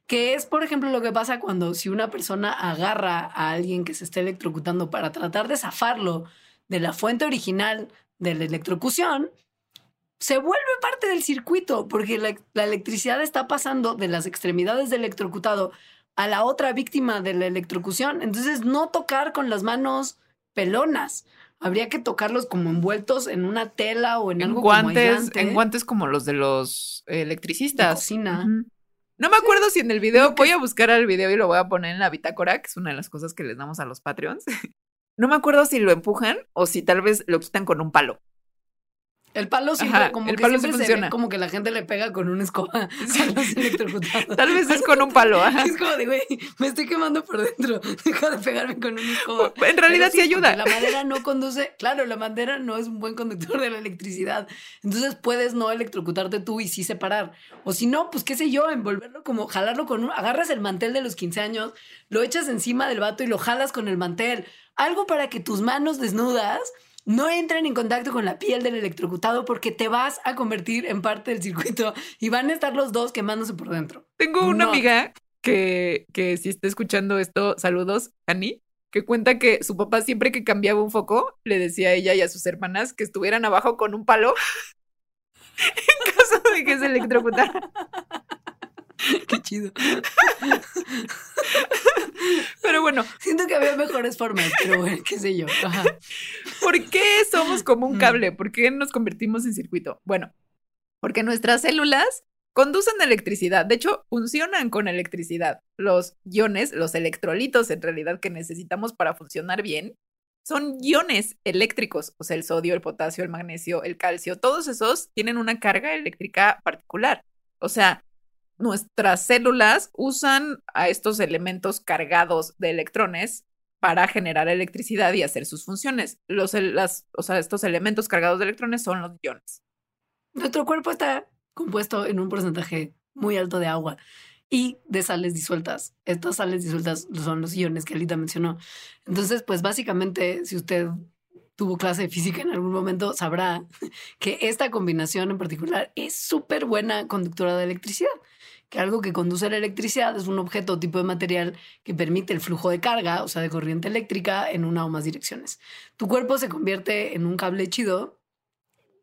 Que es, por ejemplo, lo que pasa cuando si una persona agarra a alguien que se está electrocutando para tratar de zafarlo de la fuente original de la electrocución, se vuelve parte del circuito porque la, la electricidad está pasando de las extremidades del electrocutado a la otra víctima de la electrocución. Entonces, no tocar con las manos pelonas. habría que tocarlos como envueltos en una tela o en, algo guantes, En guantes como los de los electricistas. cocina. No me acuerdo si en el video, voy a buscar el video y lo voy a poner en la bitácora, que es una de las cosas que les damos a los Patreons. No me acuerdo si lo empujan o si tal vez lo quitan con un palo. El palo siempre, como que siempre se ve como que la gente le pega con una escoba Tal vez es con un palo. Es como de, güey, me estoy quemando por dentro. Deja de pegarme con una escoba. En realidad sí, ayuda. La madera no conduce, claro, la madera no es un buen conductor de la electricidad. Entonces puedes no electrocutarte tú y sí separar. O si no, pues qué sé yo, envolverlo como jalarlo con un, agarras el mantel de los 15 años, lo echas encima del vato y lo jalas con el mantel. Algo para que tus manos desnudas no entren en contacto con la piel del electrocutado porque te vas a convertir en parte del circuito y van a estar los dos quemándose por dentro. Tengo una amiga que, que si está escuchando esto, saludos, Ani, que cuenta que su papá siempre que cambiaba un foco, le decía a ella y a sus hermanas que estuvieran abajo con un palo en caso de que se electrocutara. Qué chido. Pero bueno. Siento que había mejores formas, pero bueno, qué sé yo. ¿Por qué somos como un mm. cable? ¿Por qué nos convertimos en circuito? Bueno, porque nuestras células conducen electricidad. De hecho, funcionan con electricidad. Los iones, los electrolitos en realidad que necesitamos para funcionar bien, son iones eléctricos, o sea, el sodio, el potasio, el magnesio, el calcio, todos esos tienen una carga eléctrica particular. O sea, nuestras células usan a estos elementos cargados de electrones para generar electricidad y hacer sus funciones. Los, o sea, estos elementos cargados de electrones son los iones. Nuestro cuerpo está compuesto en un porcentaje muy alto de agua y de sales disueltas. Estas sales disueltas son los iones que Alita mencionó. Entonces, pues básicamente, si usted tuvo clase de física en algún momento, sabrá que esta combinación en particular es súper buena conductora de electricidad que algo que conduce la electricidad es un objeto o tipo de material que permite el flujo de carga, o sea, de corriente eléctrica en una o más direcciones. Tu cuerpo se convierte en un cable chido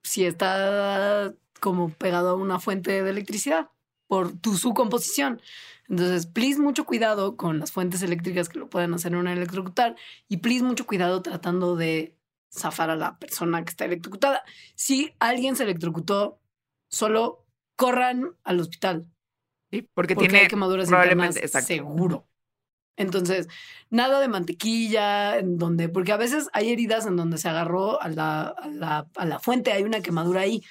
si está como pegado a una fuente de electricidad por tu, su composición. Entonces, please, mucho cuidado con las fuentes eléctricas que lo pueden hacer una electrocutar y please, mucho cuidado tratando de zafar a la persona que está electrocutada. Si alguien se electrocutó, solo corran al hospital porque, tiene quemaduras probablemente, seguro. Entonces, nada de mantequilla, en donde, porque a veces hay heridas en donde se agarró a la, a la, a la fuente, hay una quemadura ahí.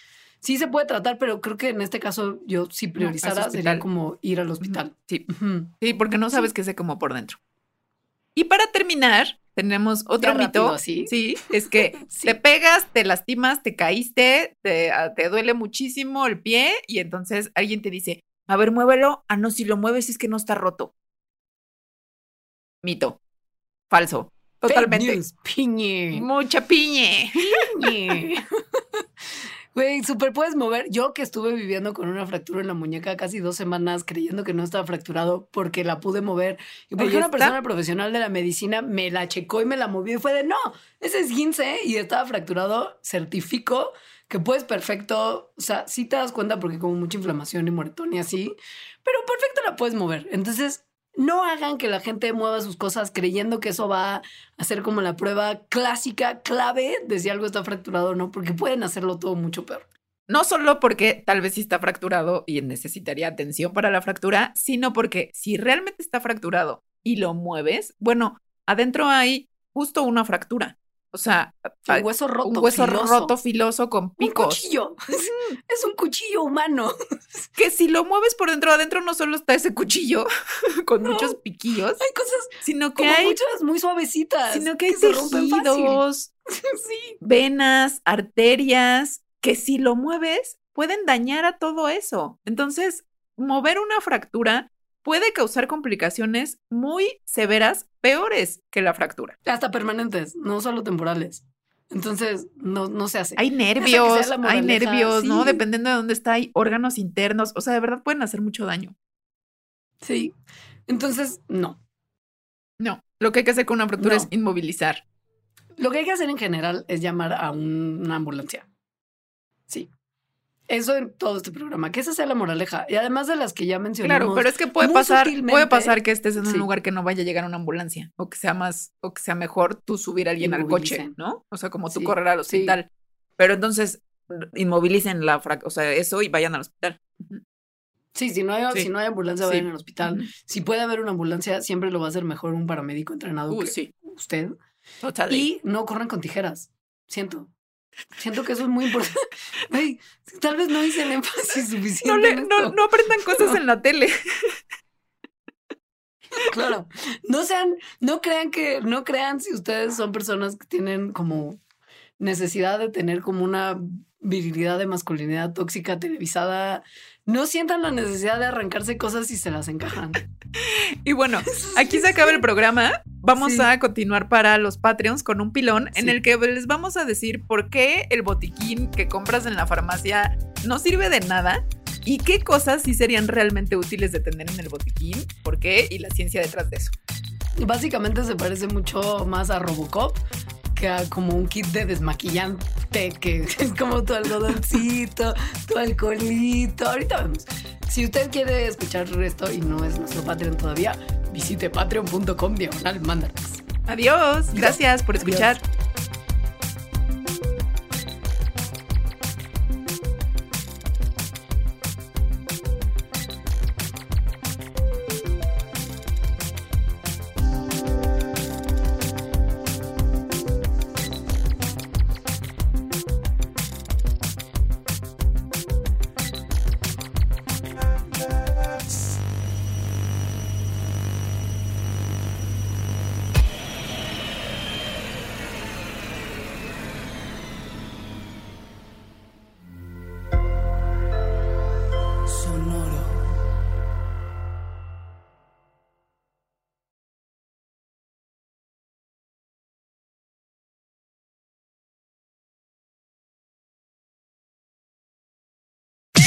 Sí se puede tratar, pero creo que en este caso yo si priorizara sería como ir al hospital. Sí, sí porque no sabes qué sé como por dentro. Y para terminar, tenemos otro mito. ¿sí? sí, es que te pegas, te lastimas, te caíste, te, te, duele muchísimo el pie y entonces alguien te dice, a ver, muévelo. Ah, no, si lo mueves es que no está roto. Mito. Falso. Totalmente. Piñe. Mucha piñe. Piñe. Güey, súper puedes mover. Yo que estuve viviendo con una fractura en la muñeca casi dos semanas creyendo que no estaba fracturado porque la pude mover. Y porque una persona profesional de la medicina me la checó y me la movió y fue de no, ese es 15 y estaba fracturado, certifico que puedes perfecto, o sea, sí te das cuenta porque como mucha inflamación y moretón y así, pero perfecto la puedes mover. Entonces, no hagan que la gente mueva sus cosas creyendo que eso va a ser como la prueba clásica, clave de si algo está fracturado o no, porque pueden hacerlo todo mucho peor. No solo porque tal vez sí está fracturado y necesitaría atención para la fractura, sino porque si realmente está fracturado y lo mueves, bueno, adentro hay justo una fractura. O sea, un hueso roto. Un hueso roto filoso con picos. Un cuchillo. Es un cuchillo humano. Que si lo mueves por dentro, adentro no solo está ese cuchillo con muchos piquillos. Hay cosas sino que hay muchas muy suavecitas. Sino que hay tejidos, sí. venas, arterias, que si lo mueves pueden dañar a todo eso. Entonces, mover una fractura puede causar complicaciones muy severas, peores que la fractura. Hasta permanentes, no solo temporales. Entonces, no, no se hace. Hay nervios, hay nervios, ¿no? Dependiendo de dónde está, hay órganos internos. O sea, de verdad pueden hacer mucho daño. Sí. Entonces, no. No. Lo que hay que hacer con una fractura es inmovilizar. Lo que hay que hacer en general es llamar a una ambulancia. Sí. Eso en todo este programa, que esa sea la moraleja. Y además de las que ya mencionamos. Claro, pero es que puede pasar, puede pasar que estés en un lugar que no vaya a llegar una ambulancia o que sea más, o que sea mejor tú subir a alguien al coche, ¿no? O sea, como tú correr al hospital. Pero entonces inmovilicen la, o sea, eso y vayan al hospital. Sí, si no hay, si no hay ambulancia, vayan al hospital. Si puede haber una ambulancia, siempre lo va a hacer mejor un paramédico entrenado que usted. Y no corran con tijeras. Siento. Siento que eso es muy importante. tal vez no hice el énfasis suficiente. No, no, aprendan cosas en la tele. Claro, no sean, no crean que, no crean si ustedes son personas que tienen como necesidad de tener como una virilidad de masculinidad tóxica televisada, no sientan la necesidad de arrancarse cosas si se las encajan. Y bueno, aquí se acaba el programa. Vamos a continuar para los Patreons con un pilón en el que les vamos a decir por qué el botiquín que compras en la farmacia no sirve de nada y qué cosas sí serían realmente útiles de tener en el botiquín, por qué y la ciencia detrás de eso. Básicamente se parece mucho más a Robocop, como un kit de desmaquillante, que es como tu algodoncito, tu alcoholito. Ahorita vemos. Si usted quiere escuchar esto y no es nuestro Patreon todavía, visite patreon.com diagonal Adiós. Gracias por escuchar.